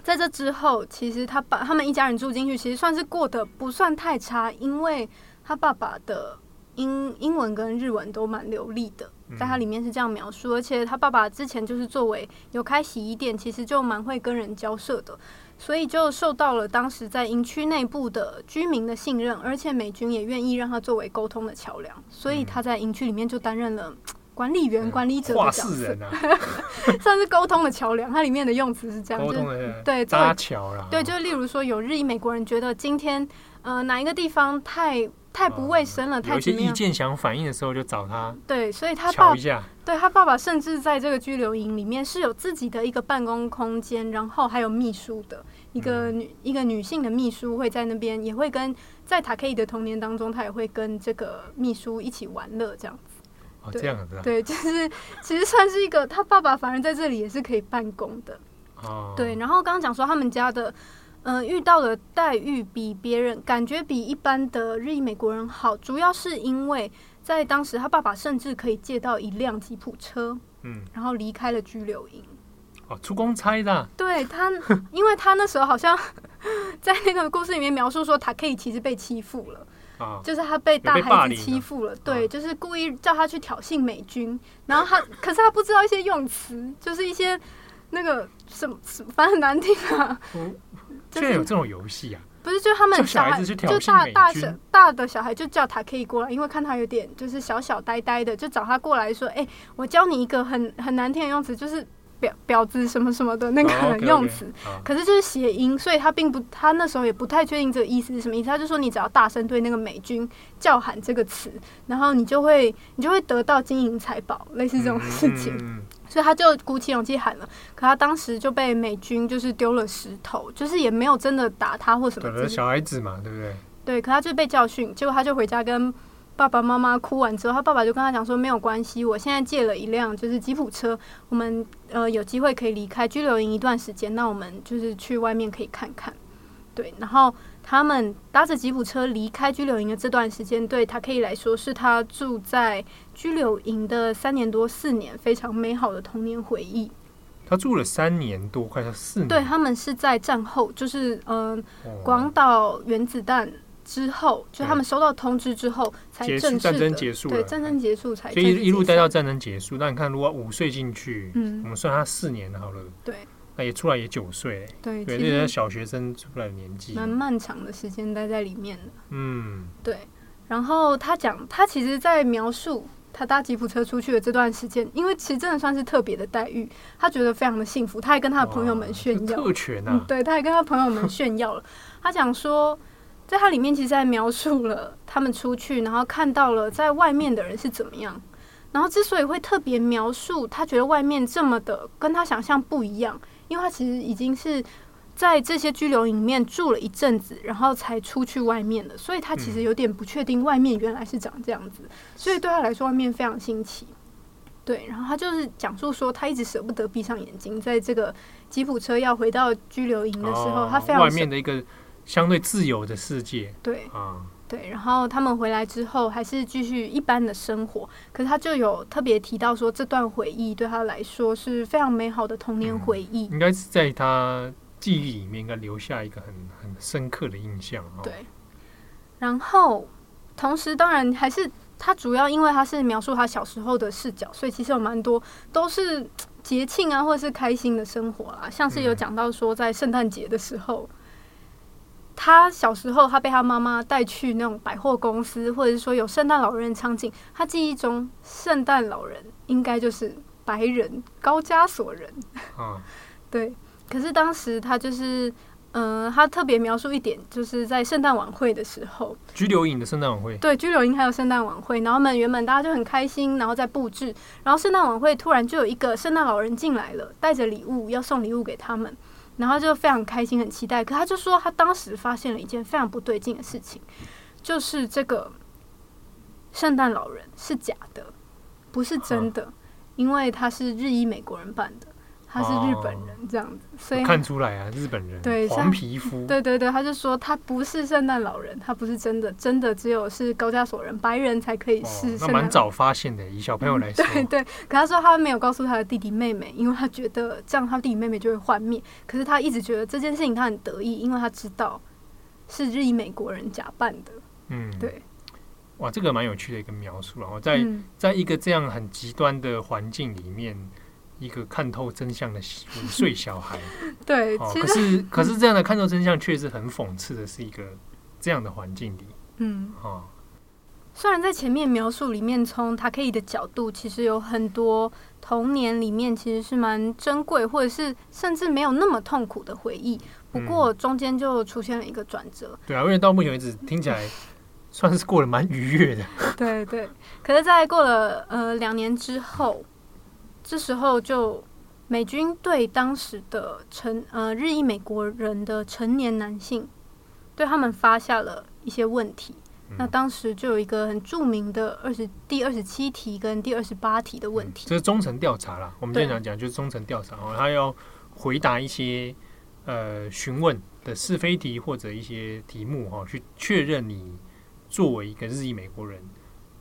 在这之后，其实他把他们一家人住进去，其实算是过得不算太差，因为他爸爸的英英文跟日文都蛮流利的。在它里面是这样描述，而且他爸爸之前就是作为有开洗衣店，其实就蛮会跟人交涉的，所以就受到了当时在营区内部的居民的信任，而且美军也愿意让他作为沟通的桥梁，所以他在营区里面就担任了管理员、管理者的角色，算是沟通的桥梁。它里面的用词是这样，就是对搭桥啦，对，就是例如说有日裔美国人觉得今天呃哪一个地方太。太不卫生了，哦、太有些意见想反映的时候就找他。对，所以他爸，对他爸爸甚至在这个拘留营里面是有自己的一个办公空间，然后还有秘书的一个女、嗯、一个女性的秘书会在那边，也会跟在塔 K 的童年当中，他也会跟这个秘书一起玩乐这样子。哦，这样子。对，就是其实算是一个他爸爸，反而在这里也是可以办公的。哦。对，然后刚刚讲说他们家的。嗯、呃，遇到的待遇比别人感觉比一般的日裔美国人好，主要是因为在当时他爸爸甚至可以借到一辆吉普车，嗯，然后离开了拘留营。哦，出公差的。对他，因为他那时候好像在那个故事里面描述说，他可以其实被欺负了，啊，就是他被大孩子欺负了，了对，就是故意叫他去挑衅美军，然后他 可是他不知道一些用词，就是一些那个什么，反正很难听啊。嗯居然有这种游戏啊！不是，就他们小孩，就大大小大的小孩就叫他可以过来，因为看他有点就是小小呆呆的，就找他过来说：“哎，我教你一个很很难听的用词，就是婊婊子什么什么的那个 用词。可是就是谐音，所以他并不，他那时候也不太确定这个意思是什么意思。他就说，你只要大声对那个美军叫喊这个词，然后你就会你就会得到金银财宝，类似这种事情。”所以他就鼓起勇气喊了，可他当时就被美军就是丢了石头，就是也没有真的打他或什么。对，小孩子嘛，对不对？对，可他就被教训，结果他就回家跟爸爸妈妈哭完之后，他爸爸就跟他讲说：“没有关系，我现在借了一辆就是吉普车，我们呃有机会可以离开拘留营一段时间，那我们就是去外面可以看看。”对，然后。他们搭着吉普车离开拘留营的这段时间，对他可以来说，是他住在拘留营的三年多四年非常美好的童年回忆。他住了三年多，快要四年。对，他们是在战后，就是嗯，广岛原子弹之后，就他们收到通知之后，才正式战争结束了。对，战争结束才。所以一路待到战争结束。那你看，如果五岁进去，嗯，我们算他四年好了。对。那也出来也九岁。对对，那个小学生出来的年纪。蛮漫长的时间待在里面的。嗯，对。然后他讲，他其实，在描述。他搭吉普车出去的这段时间，因为其实真的算是特别的待遇，他觉得非常的幸福。他还跟他的朋友们炫耀特权啊，嗯，对，他还跟他朋友们炫耀了。他讲说，在他里面其实还描述了他们出去，然后看到了在外面的人是怎么样。然后之所以会特别描述，他觉得外面这么的跟他想象不一样，因为他其实已经是。在这些拘留营里面住了一阵子，然后才出去外面的，所以他其实有点不确定外面原来是长这样子，所以对他来说外面非常新奇。对，然后他就是讲述说，他一直舍不得闭上眼睛，在这个吉普车要回到拘留营的时候，他非常外面的一个相对自由的世界。对啊，对，然后他们回来之后还是继续一般的生活，可是他就有特别提到说，这段回忆对他来说是非常美好的童年回忆，应该是在他。记忆里面应该留下一个很很深刻的印象。对，然后同时当然还是他主要因为他是描述他小时候的视角，所以其实有蛮多都是 节庆啊或者是开心的生活啦，像是有讲到说在圣诞节的时候，他小时候他被他妈妈带去那种百货公司，或者是说有圣诞老人场景，他记忆中圣诞老人应该就是白人高加索人。对。可是当时他就是，嗯、呃，他特别描述一点，就是在圣诞晚会的时候，拘留营的圣诞晚会，对，拘留营还有圣诞晚会，然后们原本大家就很开心，然后在布置，然后圣诞晚会突然就有一个圣诞老人进来了，带着礼物要送礼物给他们，然后就非常开心，很期待。可他就说他当时发现了一件非常不对劲的事情，就是这个圣诞老人是假的，不是真的，因为他是日裔美国人扮的。他是日本人这样子，哦、所以看出来啊，日本人对黄皮肤，对对对，他就说他不是圣诞老人，他不是真的，真的只有是高加索人白人才可以是那蛮早发现的，以小朋友来说，嗯、对对。可他说他没有告诉他的弟弟妹妹，因为他觉得这样他弟弟妹妹就会幻灭。可是他一直觉得这件事情他很得意，因为他知道是日裔美国人假扮的。嗯，对。哇，这个蛮有趣的一个描述，然后在、嗯、在一个这样很极端的环境里面。一个看透真相的五岁小孩，对，哦、可是 可是这样的看透真相，确实很讽刺的是一个这样的环境里，嗯，哦，虽然在前面描述里面，从塔克伊的角度，其实有很多童年里面其实是蛮珍贵，或者是甚至没有那么痛苦的回忆，不过中间就出现了一个转折，对啊，因为到目前为止听起来算是过得蛮愉悦的，对对，可是，在过了呃两年之后。这时候，就美军对当时的成呃日裔美国人的成年男性，对他们发下了一些问题。嗯、那当时就有一个很著名的二十第二十七题跟第二十八题的问题。这是中层调查啦，我们经常讲就是中层调查哦，他要回答一些呃询问的是非题或者一些题目哈，去确认你作为一个日裔美国人。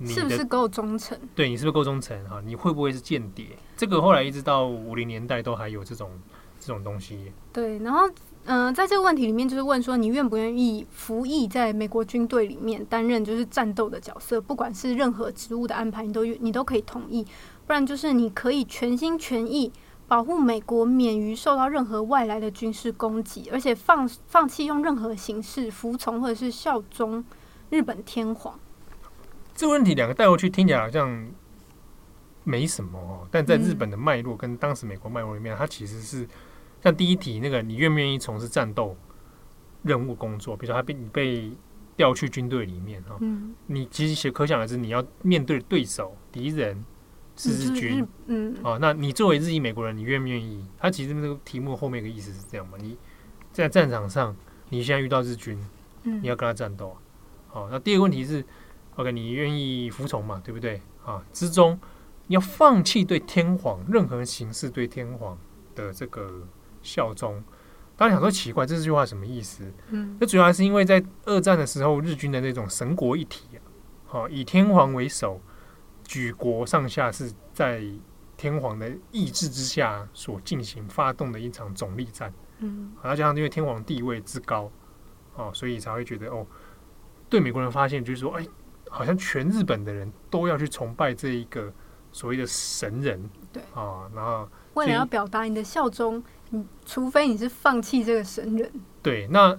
是不是够忠诚？对，你是不是够忠诚？哈，你会不会是间谍？这个后来一直到五零年代都还有这种这种东西。对，然后嗯、呃，在这个问题里面，就是问说你愿不愿意服役在美国军队里面，担任就是战斗的角色，不管是任何职务的安排，你都你都可以同意。不然就是你可以全心全意保护美国，免于受到任何外来的军事攻击，而且放放弃用任何形式服从或者是效忠日本天皇。这个问题两个带过去听起来好像没什么哦，但在日本的脉络跟当时美国脉络里面，它其实是像第一题那个，你愿不愿意从事战斗任务工作？比如说他被你被调去军队里面哈，嗯，你其实可想而知，你要面对对手敌人是日军，嗯，哦，那你作为日裔美国人，你愿不愿意？他其实那个题目后面的意思是这样嘛？你在战场上，你现在遇到日军，你要跟他战斗啊，好，那第二个问题是。OK，你愿意服从嘛？对不对？啊，之中你要放弃对天皇任何形式对天皇的这个效忠。当然想说奇怪，这句话什么意思？嗯，这主要还是因为在二战的时候，日军的那种神国一体啊，好，以天皇为首，举国上下是在天皇的意志之下所进行发动的一场总力战。嗯，然后加上因为天皇地位之高，哦，所以才会觉得哦，对美国人发现就是说，哎，好像全日本的人都要去崇拜这一个所谓的神人。对啊、哦，然后为了要表达你的效忠，你除非你是放弃这个神人。对，那。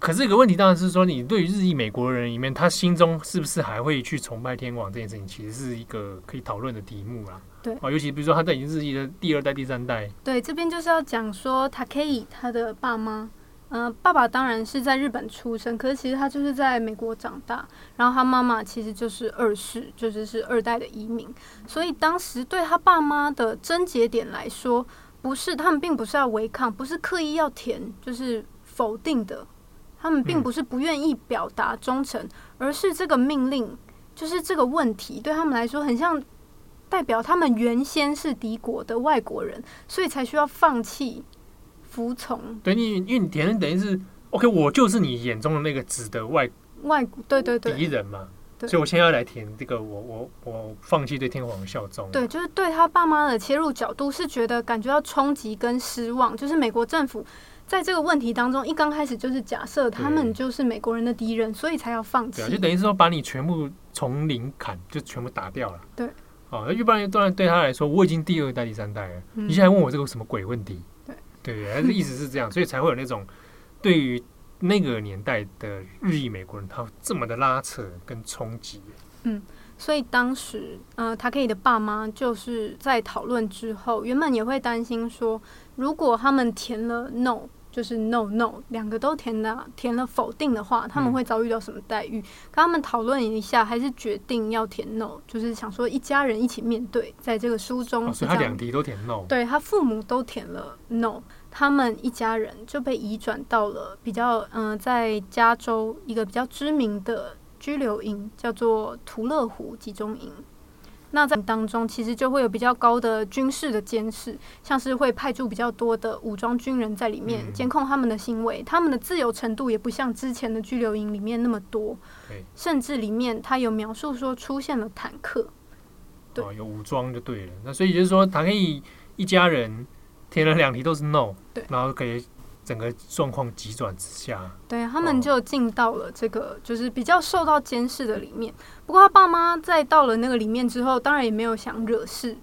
可是，一个问题当然是说，你对于日裔美国人里面，他心中是不是还会去崇拜天王这件事情，其实是一个可以讨论的题目啦。对，啊，尤其比如说他在已经日裔的第二代、第三代。对，这边就是要讲说，Takei 他的爸妈，嗯、呃，爸爸当然是在日本出生，可是其实他就是在美国长大，然后他妈妈其实就是二世，就是是二代的移民，所以当时对他爸妈的症结点来说，不是他们并不是要违抗，不是刻意要填，就是否定的。他们并不是不愿意表达忠诚，嗯，而是这个命令，就是这个问题对他们来说很像代表他们原先是敌国的外国人，所以才需要放弃服从。对，你因为你填等于是 OK，我就是你眼中的那个指的外外对对对敌人嘛，所以我现在要来填这个我，我我我放弃对天皇的效忠。对，就是对他爸妈的切入角度是觉得感觉到冲击跟失望，就是美国政府。在这个问题当中，一刚开始就是假设他们就是美国人的敌人，所以才要放弃。对啊，就等于是说把你全部从零砍，就全部打掉了。对，哦，那一般当然对他来说，我已经第二代、第三代了，嗯、你现在问我这个什么鬼问题？对，对对，还是意思是这样，所以才会有那种对于那个年代的日裔美国人，他这么的拉扯跟冲击。嗯。所以当时，呃塔克里的爸妈就是在讨论之后，原本也会担心说，如果他们填了 no，就是 no no，两个都填了填了否定的话，他们会遭遇到什么待遇？嗯、跟他们讨论一下，还是决定要填 no，就是想说一家人一起面对，在这个书中，哦、所以他两题都填 no，对他父母都填了 no，他们一家人就被移转到了比较，嗯、呃，在加州一个比较知名的。拘留营叫做图勒湖集中营，那在当中其实就会有比较高的军事的监视，像是会派驻比较多的武装军人在里面监控他们的行为，他们的自由程度也不像之前的拘留营里面那么多，甚至里面他有描述说出现了坦克，对，有武装就对了。那所以就是说，他可以一家人填了两题都是 no，对，然后可以。整个状况急转直下，对，他们就进到了这个就是比较受到监视的里面。不过他爸妈在到了那个里面之后，当然也没有想惹事，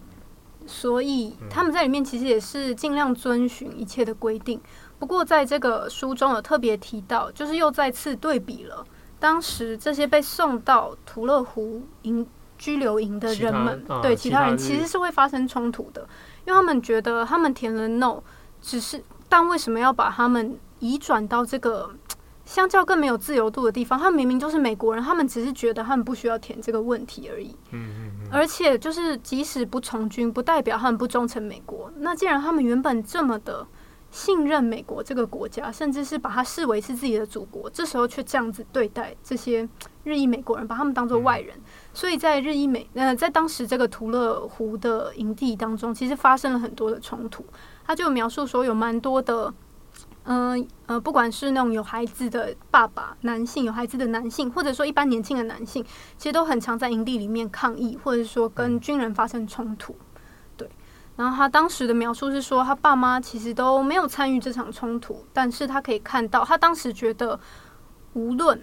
所以他们在里面其实也是尽量遵循一切的规定。不过在这个书中有特别提到，就是又再次对比了当时这些被送到图勒湖营拘留营的人们，对其他人其实是会发生冲突的，因为他们觉得他们填了 no，只是。但为什么要把他们移转到这个相较更没有自由度的地方？他们明明就是美国人，他们只是觉得他们不需要填这个问题而已。而且就是即使不从军，不代表他们不忠诚美国。那既然他们原本这么的信任美国这个国家，甚至是把它视为是自己的祖国，这时候却这样子对待这些日裔美国人，把他们当做外人。所以在日裔美呃，在当时这个图勒湖的营地当中，其实发生了很多的冲突。他就描述说，有蛮多的，嗯呃，呃，不管是那种有孩子的爸爸，男性有孩子的男性，或者说一般年轻的男性，其实都很常在营地里面抗议，或者说跟军人发生冲突。对，然后他当时的描述是说，他爸妈其实都没有参与这场冲突，但是他可以看到，他当时觉得，无论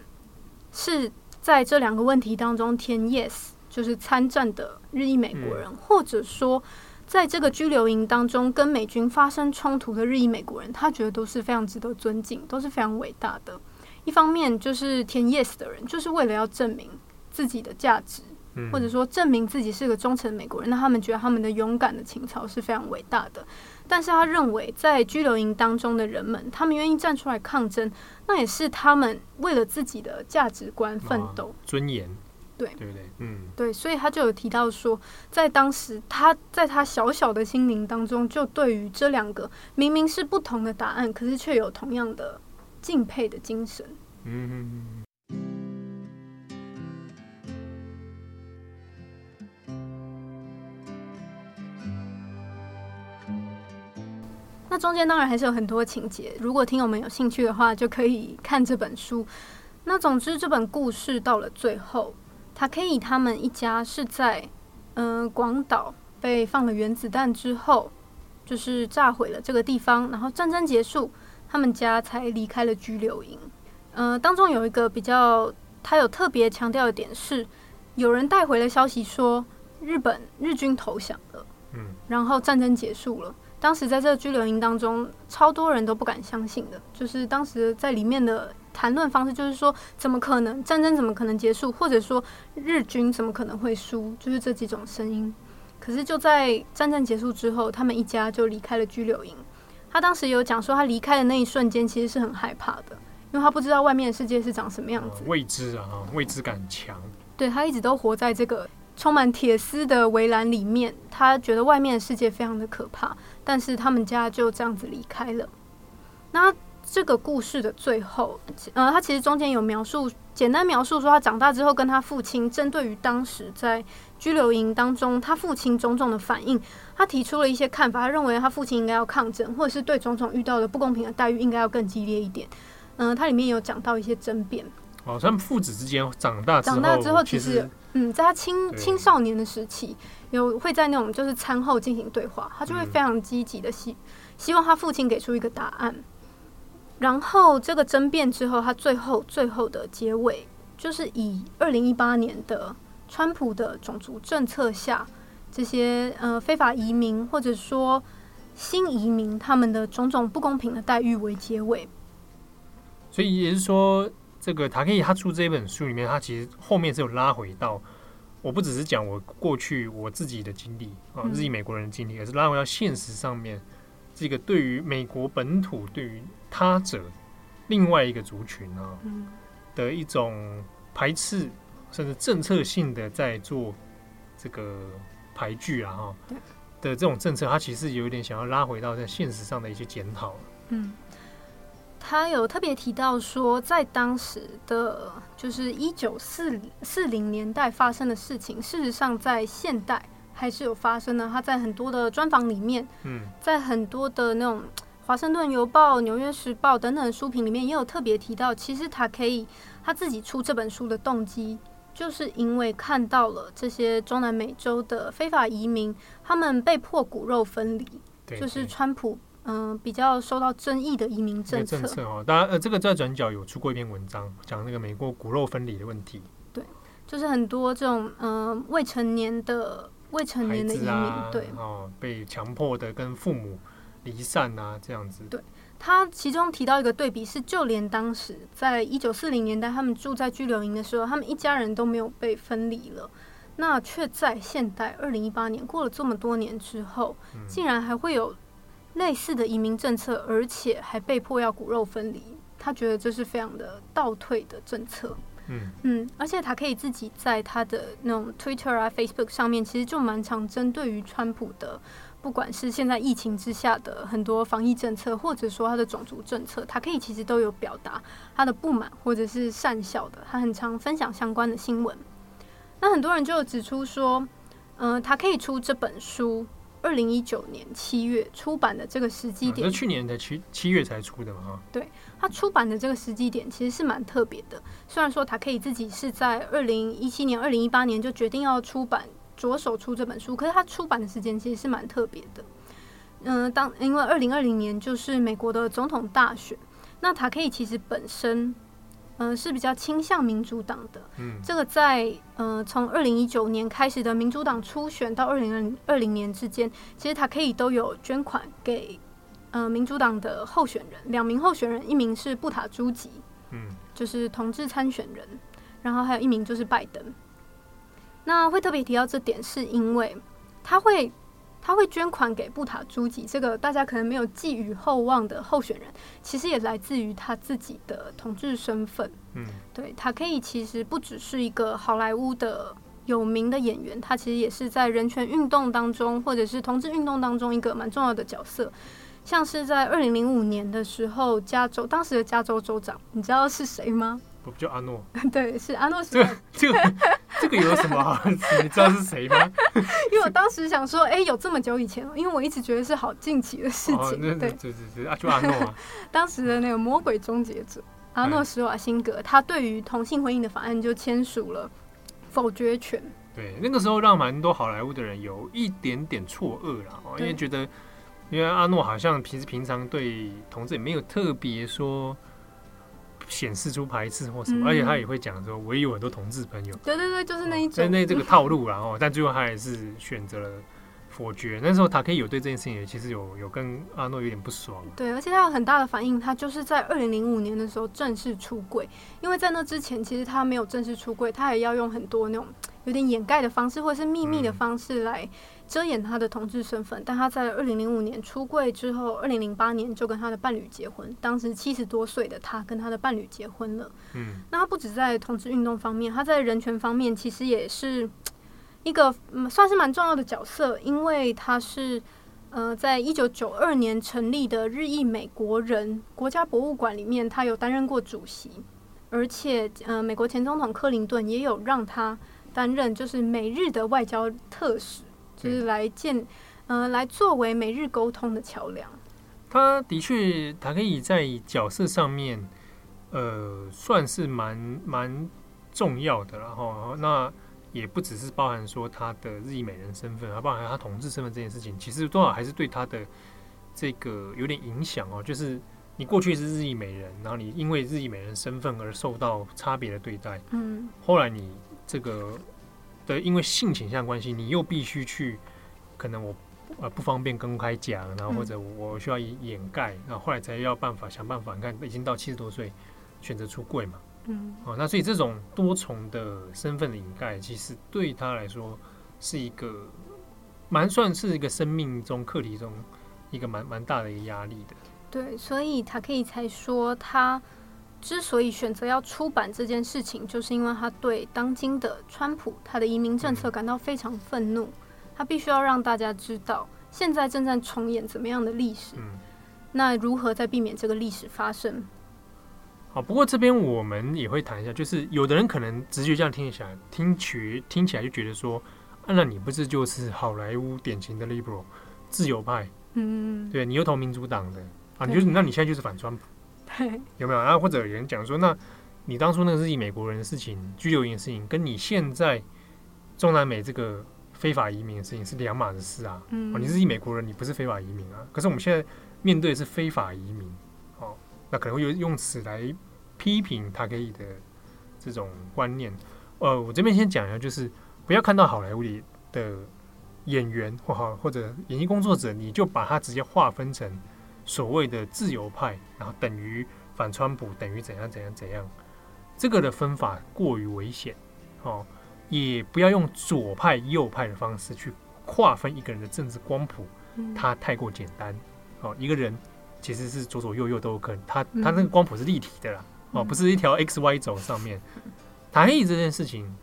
是在这两个问题当中填 yes，就是参战的日裔美国人，或者说。在这个拘留营当中，跟美军发生冲突的日裔美国人，他觉得都是非常值得尊敬，都是非常伟大的。一方面就是填 yes 的人，就是为了要证明自己的价值，或者说证明自己是个忠诚的美国人。那他们觉得他们的勇敢的情操是非常伟大的。但是他认为，在拘留营当中的人们，他们愿意站出来抗争，那也是他们为了自己的价值观奋斗、尊严。对，对不对？嗯，对，所以他就有提到说，在当时他在他小小的心灵当中，就对于这两个明明是不同的答案，可是却有同样的敬佩的精神。嗯哼哼。那中间当然还是有很多情节，如果听友们有兴趣的话，就可以看这本书。那总之，这本故事到了最后。Takei 他们一家是在嗯广岛被放了原子弹之后，就是炸毁了这个地方，然后战争结束，他们家才离开了拘留营。呃，当中有一个比较，他有特别强调的点是，有人带回了消息说日本日军投降了，嗯，然后战争结束了。当时在这个拘留营当中，超多人都不敢相信的，就是当时在里面的谈论方式，就是说怎么可能战争怎么可能结束，或者说日军怎么可能会输，就是这几种声音。可是就在战争结束之后，他们一家就离开了拘留营。他当时有讲说，他离开的那一瞬间其实是很害怕的，因为他不知道外面的世界是长什么样子，未知啊，未知感强。对，他一直都活在这个充满铁丝的围栏里面，他觉得外面的世界非常的可怕。但是他们家就这样子离开了。那这个故事的最后，呃，他其实中间有描述，简单描述说他长大之后跟他父亲针对于当时在拘留营当中他父亲种种的反应，他提出了一些看法。他认为他父亲应该要抗争，或者是对种种遇到的不公平的待遇应该要更激烈一点。嗯、呃，他里面有讲到一些争辩。哦，他们父子之间长大长大之后，其实嗯，在他青青少年的时期。有会在那种就是餐后进行对话，他就会非常积极的希希望他父亲给出一个答案。然后这个争辩之后，他最后最后的结尾就是以二零一八年的川普的种族政策下，这些呃非法移民或者说新移民他们的种种不公平的待遇为结尾。所以也就是说，这个塔克伊他出这本书里面，他其实后面是有拉回到。我不只是讲我过去我自己的经历啊，日裔美国人的经历，而是拉回到现实上面，这个对于美国本土对于他者另外一个族群啊的一种排斥，甚至政策性的在做这个排拒啊哈的这种政策，它其实有点想要拉回到在现实上的一些检讨。嗯。他有特别提到说，在当时的，就是一九四四零年代发生的事情，事实上在现代还是有发生的。他在很多的专访里面，嗯，在很多的那种《华盛顿邮报》、《纽约时报》等等的书评里面，也有特别提到，其实他可以他自己出这本书的动机，就是因为看到了这些中南美洲的非法移民，他们被迫骨肉分离，就是川普。嗯，比较受到争议的移民政策。政策哦，当然，呃，这个在转角有出过一篇文章，讲那个美国骨肉分离的问题。对，就是很多这种嗯、呃、未成年的未成年的移民，啊、对哦，被强迫的跟父母离散啊，这样子。对，他其中提到一个对比是，就连当时在一九四零年代，他们住在拘留营的时候，他们一家人都没有被分离了，那却在现代二零一八年过了这么多年之后，嗯、竟然还会有。类似的移民政策，而且还被迫要骨肉分离，他觉得这是非常的倒退的政策。嗯嗯，而且他可以自己在他的那种 Twitter 啊、Facebook 上面，其实就蛮常针对于川普的，不管是现在疫情之下的很多防疫政策，或者说他的种族政策，他可以其实都有表达他的不满或者是善笑的。他很常分享相关的新闻。那很多人就指出说，嗯、呃，他可以出这本书。二零一九年七月出版的这个时机点，是、啊、去年的七七月才出的嘛？对，他出版的这个时机点其实是蛮特别的。虽然说他可以自己是在二零一七年、二零一八年就决定要出版，着手出这本书，可是他出版的时间其实是蛮特别的。嗯、呃，当因为二零二零年就是美国的总统大选，那他可以其实本身。嗯、呃，是比较倾向民主党的。嗯，这个在呃，从二零一九年开始的民主党初选到二零二零年之间，其实他可以都有捐款给呃民主党的候选人，两名候选人，一名是布塔朱吉，嗯，就是同志参选人，然后还有一名就是拜登。那会特别提到这点，是因为他会。他会捐款给布塔朱吉，这个大家可能没有寄予厚望的候选人，其实也来自于他自己的同志身份。嗯，对，他可以其实不只是一个好莱坞的有名的演员，他其实也是在人权运动当中，或者是同志运动当中一个蛮重要的角色。像是在二零零五年的时候，加州当时的加州州长，你知道是谁吗？我不叫阿诺，对，是阿诺。这个这个这个有什么好？你知道是谁吗？因为我当时想说，哎、欸，有这么久以前了，因为我一直觉得是好近期的事情。哦、对对对对，啊，就阿诺啊。当时的那个魔鬼终结者阿诺·施瓦辛格，他对于同性婚姻的法案就签署了否决权。对，那个时候让蛮多好莱坞的人有一点点错愕了，因为觉得，因为阿诺好像平时平常对同志也没有特别说显示出排斥或什么，而且他也会讲说，我也有很多同志朋友。对对对，就是那一种，那这个套路，然后，但最后他还是选择了。否决。那时候塔可以有对这件事情也其实有有跟阿诺有点不爽。对，而且他有很大的反应，他就是在二零零五年的时候正式出柜，因为在那之前其实他没有正式出柜，他也要用很多那种有点掩盖的方式或者是秘密的方式来遮掩他的同志身份。嗯、但他在二零零五年出柜之后，二零零八年就跟他的伴侣结婚。当时七十多岁的他跟他的伴侣结婚了。嗯，那他不止在同志运动方面，他在人权方面其实也是。一个算是蛮重要的角色，因为他是呃，在一九九二年成立的日裔美国人国家博物馆里面，他有担任过主席，而且呃，美国前总统克林顿也有让他担任就是美日的外交特使，就是来建呃，来作为每日沟通的桥梁。他的确，他可以在角色上面呃，算是蛮蛮重要的，然后那。也不只是包含说他的日裔美人身份，而包含他同志身份这件事情，其实多少还是对他的这个有点影响哦。就是你过去是日裔美人，然后你因为日裔美人身份而受到差别的对待，嗯，后来你这个的因为性倾向关系，你又必须去，可能我呃不方便公开讲，然后或者我需要掩盖，然后后来才要办法想办法，你看已经到七十多岁，选择出柜嘛。嗯，哦，那所以这种多重的身份的掩盖，其实对他来说是一个蛮算是一个生命中课题中一个蛮蛮大的一个压力的。对，所以他可以才说，他之所以选择要出版这件事情，就是因为他对当今的川普他的移民政策感到非常愤怒，嗯、他必须要让大家知道，现在正在重演怎么样的历史，嗯、那如何在避免这个历史发生？好，不过这边我们也会谈一下，就是有的人可能直觉这样听起来，听起听起来就觉得说，啊，那你不是就是好莱坞典型的 liberal 自由派？嗯，对，你又投民主党的啊，你就是那你现在就是反川普，对，有没有？然后或者有人讲说，那你当初那个日裔美国人的事情，拘留营的事情，跟你现在中南美这个非法移民的事情是两码子事啊。嗯，你是日裔美国人，你不是非法移民啊。可是我们现在面对的是非法移民。哦那可能会用用词来批评他可以的这种观念。呃，我这边先讲一下，就是不要看到好莱坞里的演员或好或者演艺工作者，你就把它直接划分成所谓的自由派，然后等于反川普，等于怎样怎样怎样。这个的分法过于危险。哦，也不要用左派右派的方式去划分一个人的政治光谱，它太过简单。哦，一个人。其实是左左右右都有可能，他他那个光谱是立体的啦，嗯、哦，不是一条 X Y 轴上面。塔黑这件事情，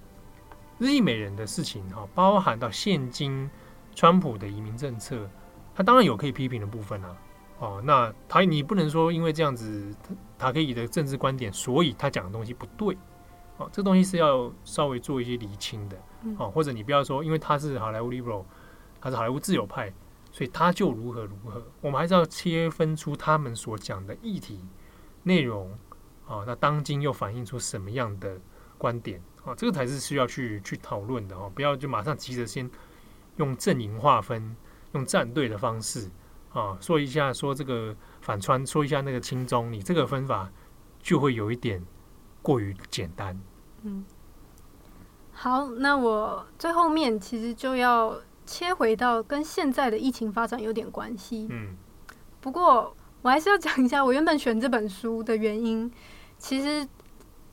日裔美人的事情哈，包含到现今川普的移民政策，他当然有可以批评的部分啊。哦，那他你不能说因为这样子塔黑的政治观点，所以他讲的东西不对。哦，这东西是要稍微做一些厘清的。哦，或者你不要说，因为他是好莱坞 liberal，他是好莱坞自由派。所以他就如何如何，我们还是要切分出他们所讲的议题内容啊。那当今又反映出什么样的观点啊？这个才是需要去去讨论的哦。不要就马上急着先用阵营划分，用站队的方式啊，说一下说这个反穿，说一下那个轻中，你这个分法就会有一点过于简单。嗯，好，那我最后面其实就要。切回到跟现在的疫情发展有点关系，嗯，不过我还是要讲一下我原本选这本书的原因。其实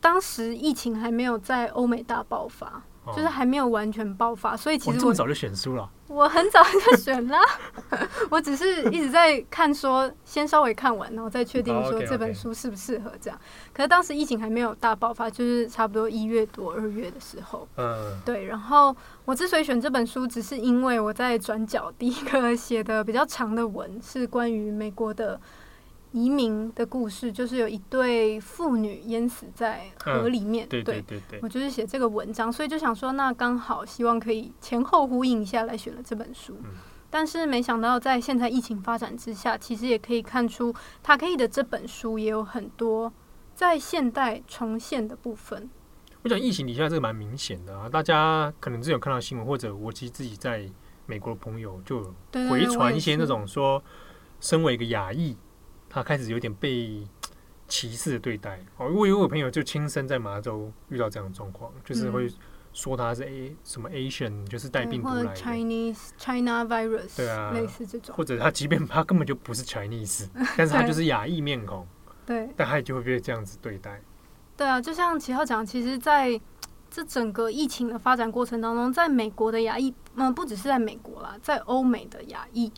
当时疫情还没有在欧美大爆发。就是还没有完全爆发，所以其实我这么早就选书了。我很早就选了，我只是一直在看，说先稍微看完，然后再确定说这本书适不适合这样。可是当时疫情还没有大爆发，就是差不多一月多二月的时候。嗯，对。然后我之所以选这本书，只是因为我在转角第一个写的比较长的文是关于美国的。移民的故事就是有一对父女淹死在河里面，嗯、对对对对，我就是写这个文章，所以就想说，那刚好希望可以前后呼应一下来选了这本书。嗯、但是没想到在现在疫情发展之下，其实也可以看出塔可以的这本书也有很多在现代重现的部分。我想疫情底下这个蛮明显的啊，大家可能只有看到新闻，或者我其实自己在美国的朋友就回传一些那种说，身为一个亚裔，他开始有点被歧视的对待。哦，我有个朋友就亲身在麻州遇到这样的状况，就是会说他是 A 什么 Asian，就是带病毒来的。Chinese China virus，对啊，类似这种，或者他即便他根本就不是 Chinese，但是他就是亚裔面孔，对，但他也就会被这样子对待。对啊，就像齐浩讲，其实在这整个疫情的发展过程当中，在美国的亚裔，嗯，不只是在美国啦，在欧美的亚裔，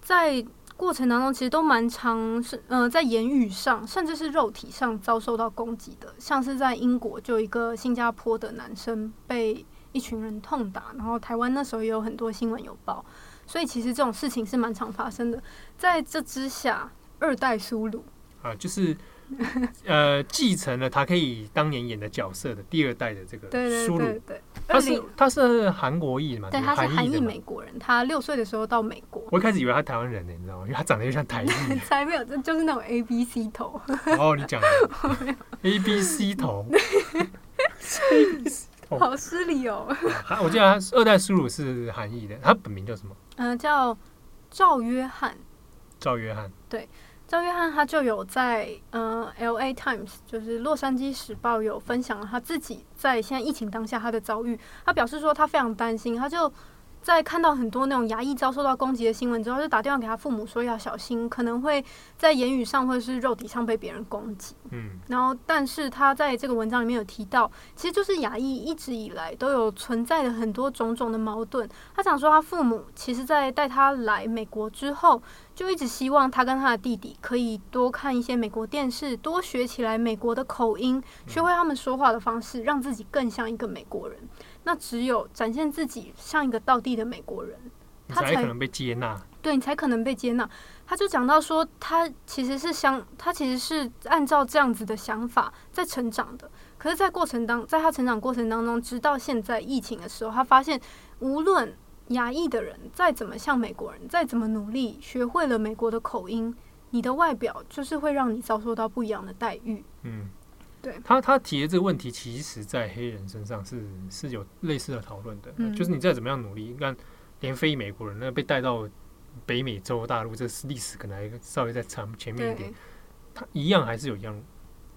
在过程当中其实都蛮常是，嗯、在言语上，甚至是肉体上遭受到攻击的。像是在英国，就一个新加坡的男生被一群人痛打，然后台湾那时候也有很多新闻有报，所以其实这种事情是蛮常发生的。在这之下，二代苏鲁啊，就是。呃，继承了他可以当年演的角色的第二代的这个苏鲁，他是他是韩国裔嘛？对，他是韩裔美国人。他六岁的时候到美国，我一开始以为他台湾人呢，你知道吗？因为他长得又像台裔，才没有，这就是那种 A B C 头。哦，你讲的 A B C 头，A B C 头，好失礼哦。我记得他二代苏鲁是韩裔的，他本名叫什么？嗯、呃，叫赵约翰。赵约翰，对。赵约翰他就有在嗯《L.A. Times》就是《洛杉矶时报》有分享了他自己在现在疫情当下他的遭遇。他表示说他非常担心，他就在看到很多那种牙医遭受到攻击的新闻之后，就打电话给他父母说要小心，可能会在言语上或者是肉体上被别人攻击。嗯，然后但是他在这个文章里面有提到，其实就是牙医一直以来都有存在的很多种种的矛盾。他想说他父母其实在带他来美国之后。就一直希望他跟他的弟弟可以多看一些美国电视，多学起来美国的口音，学会他们说话的方式，让自己更像一个美国人。那只有展现自己像一个道地的美国人，他才，才可能被接纳。对，你才可能被接纳。他就讲到说，他其实是想，他其实是按照这样子的想法在成长的。可是，在过程当，在他成长过程当中，直到现在疫情的时候，他发现无论。亚裔的人再怎么像美国人，再怎么努力，学会了美国的口音，你的外表就是会让你遭受到不一样的待遇。嗯，对。他他提的这个问题，其实在黑人身上是是有类似的讨论的。嗯，就是你再怎么样努力，你看连非美国人那被带到北美洲大陆，这是历史可能还稍微再长前面一点，他一样还是有一样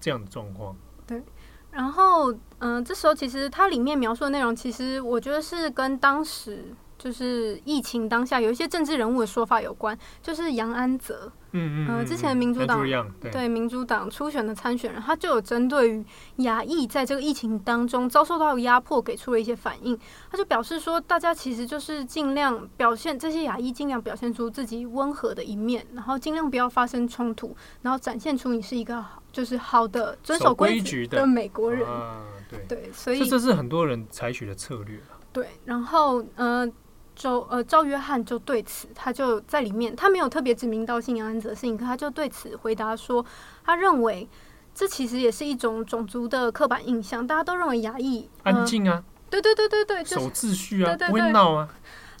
这样的状况。对。然后，嗯、呃，这时候其实它里面描述的内容，其实我觉得是跟当时。就是疫情当下有一些政治人物的说法有关，就是杨安泽，嗯嗯，呃，之前的民主党对，对民主党初选的参选人，他就有针对于亚裔在这个疫情当中遭受到压迫，给出了一些反应。他就表示说，大家其实就是尽量表现这些亚裔，尽量表现出自己温和的一面，然后尽量不要发生冲突，然后展现出你是一个就是好的遵守规矩的美国人。啊、对对，所以这是很多人采取的策略。对，然后呃。周呃赵约翰就对此，他就在里面，他没有特别指名道姓杨安泽的事情，可他就对此回答说，他认为这其实也是一种种族的刻板印象，大家都认为亚裔安静啊，对对对对对，守秩序啊，不会闹啊。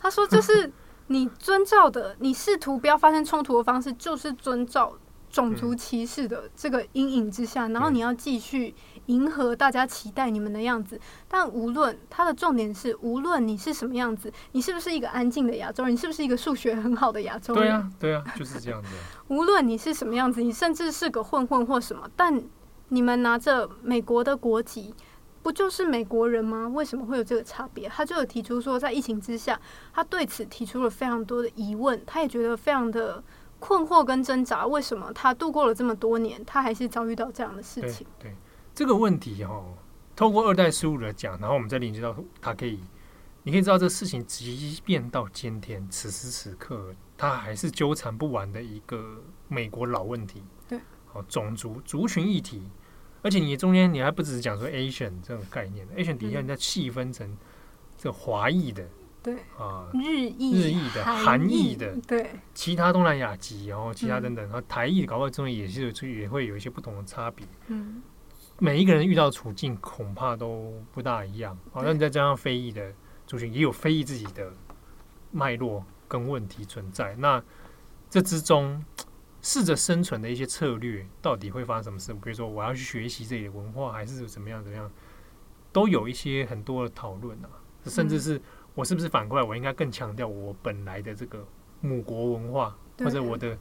他说，就是你遵照的，你试图不要发生冲突的方式，就是遵照种族歧视的这个阴影之下，然后你要继续。迎合大家期待你们的样子，但无论它的重点是，无论你是什么样子，你是不是一个安静的亚洲人，你是不是一个数学很好的亚洲人？对啊，对啊，就是这样子。无论你是什么样子，你甚至是个混混或什么，但你们拿着美国的国籍，不就是美国人吗？为什么会有这个差别？他就有提出说，在疫情之下，他对此提出了非常多的疑问，他也觉得非常的困惑跟挣扎。为什么他度过了这么多年，他还是遭遇到这样的事情？对。对这个问题哦，透过二代输入来讲，然后我们再连接到他可以，你可以知道这事情，即便到今天此时此刻，它还是纠缠不完的一个美国老问题。对，好，种族族群议题，而且你中间你还不只是讲说 Asian 这种概念，Asian 底下你再细分成这华裔的，对啊，日裔、日裔的、韩裔的，对，其他东南亚籍，然后其他等等，然后台裔搞不好中间也是也会有一些不同的差别。嗯。每一个人遇到处境恐怕都不大一样，好像你再加上非裔的族群，也有非裔自己的脉络跟问题存在。那这之中 试着生存的一些策略，到底会发生什么事？比如说，我要去学习这里的文化，还是怎么样？怎么样？都有一些很多的讨论啊，甚至是我是不是反过来，我应该更强调我本来的这个母国文化，或者我的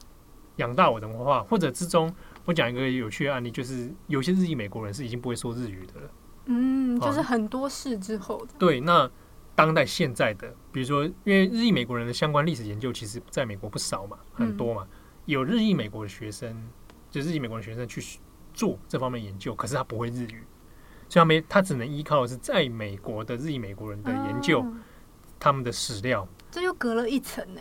养大我的文化，或者之中，我讲一个有趣的案例，就是有些日裔美国人是已经不会说日语的了。嗯，就是很多事之后的。对，那当代现在的，比如说，因为日裔美国人的相关历史研究，其实在美国不少嘛，很多嘛，有日裔美国的学生，就日裔美国的学生去做这方面研究，可是他不会日语，所以他没，他只能依靠的是在美国的日裔美国人的研究，他们的史料，这又隔了一层呢。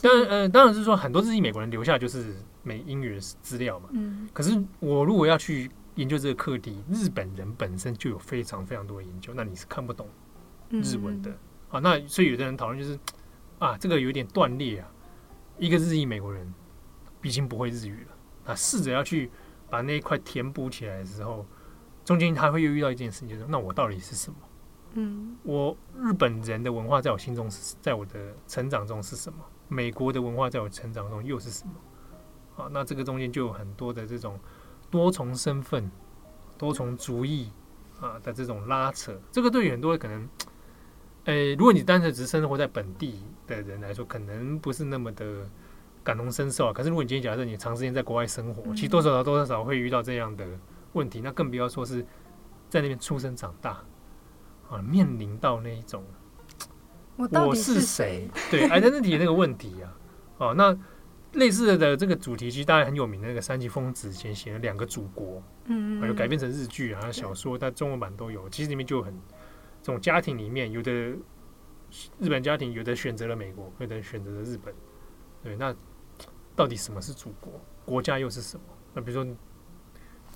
当然，呃，当然是说很多日裔美国人留下就是美英语的资料嘛。嗯。可是我如果要去研究这个课题，日本人本身就有非常非常多的研究，那你是看不懂日文的。啊，那所以有的人讨论就是啊，这个有点断裂啊。一个日裔美国人已经不会日语了，啊，试着要去把那一块填补起来的时候，中间他会又遇到一件事情，就是那我到底是什么？嗯，我日本人的文化在我心中是在我的成长中是什么？美国的文化在我成长中又是什么？啊，那这个中间就有很多的这种多重身份、多重族裔啊的这种拉扯。这个对于很多可能，诶，如果你单纯只是生活在本地的人来说，可能不是那么的感同身受啊。可是如果你今天假设你长时间在国外生活，其实多少少多少会遇到这样的问题。那更不要说是在那边出生长大啊，面临到那一种。我是谁？对，identity 那个问题啊，哦，那类似的这个主题，其实大家很有名的那个三崎丰子以前写了《两个祖国》，嗯，有改编成日剧啊，小说，但中文版都有。其实里面就有很这种家庭里面，有的日本家庭有的选择了美国，有的选择了日本。对，那到底什么是祖国？国家又是什么？那比如说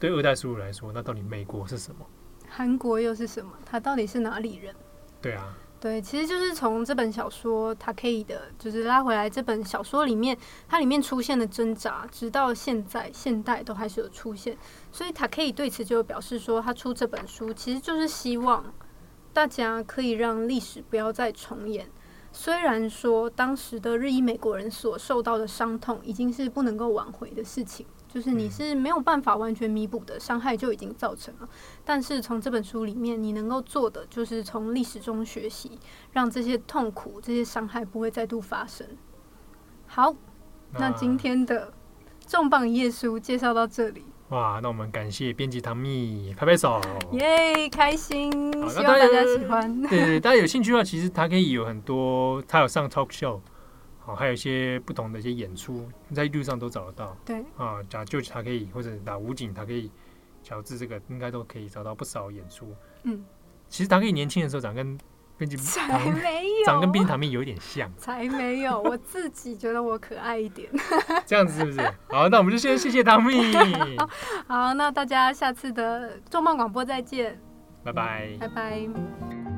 对二代叔叔来说，那到底美国是什么？韩国又是什么？他到底是哪里人？对啊。对，其实就是从这本小说，它可以的，就是拉回来这本小说里面，它里面出现的挣扎，直到现在现代都还是有出现。所以他可以对此就表示说，他出这本书其实就是希望大家可以让历史不要再重演。虽然说当时的日裔美国人所受到的伤痛已经是不能够挽回的事情。就是你是没有办法完全弥补的伤害就已经造成了，但是从这本书里面你能够做的就是从历史中学习，让这些痛苦、这些伤害不会再度发生。好，那今天的重磅一页书介绍到这里。哇，那我们感谢编辑唐蜜，拍拍手，耶，开心，希望大家喜欢。对，对对，大家有兴趣的话，其实他可以有很多，他有上 talk show。哦，还有一些不同的一些演出，在 YouTube 上都找得到。对啊，打 George 他可以，或者打武警他可以，乔治这个应该都可以找到不少演出。嗯，其实他可以年轻的时候长跟编辑才没有，长跟编辑唐蜜有一点像。才没有，我自己觉得我可爱一点。这样子是不是？好，那我们就先谢谢唐蜜。好，那大家下次的重磅广播再见。拜拜。拜拜。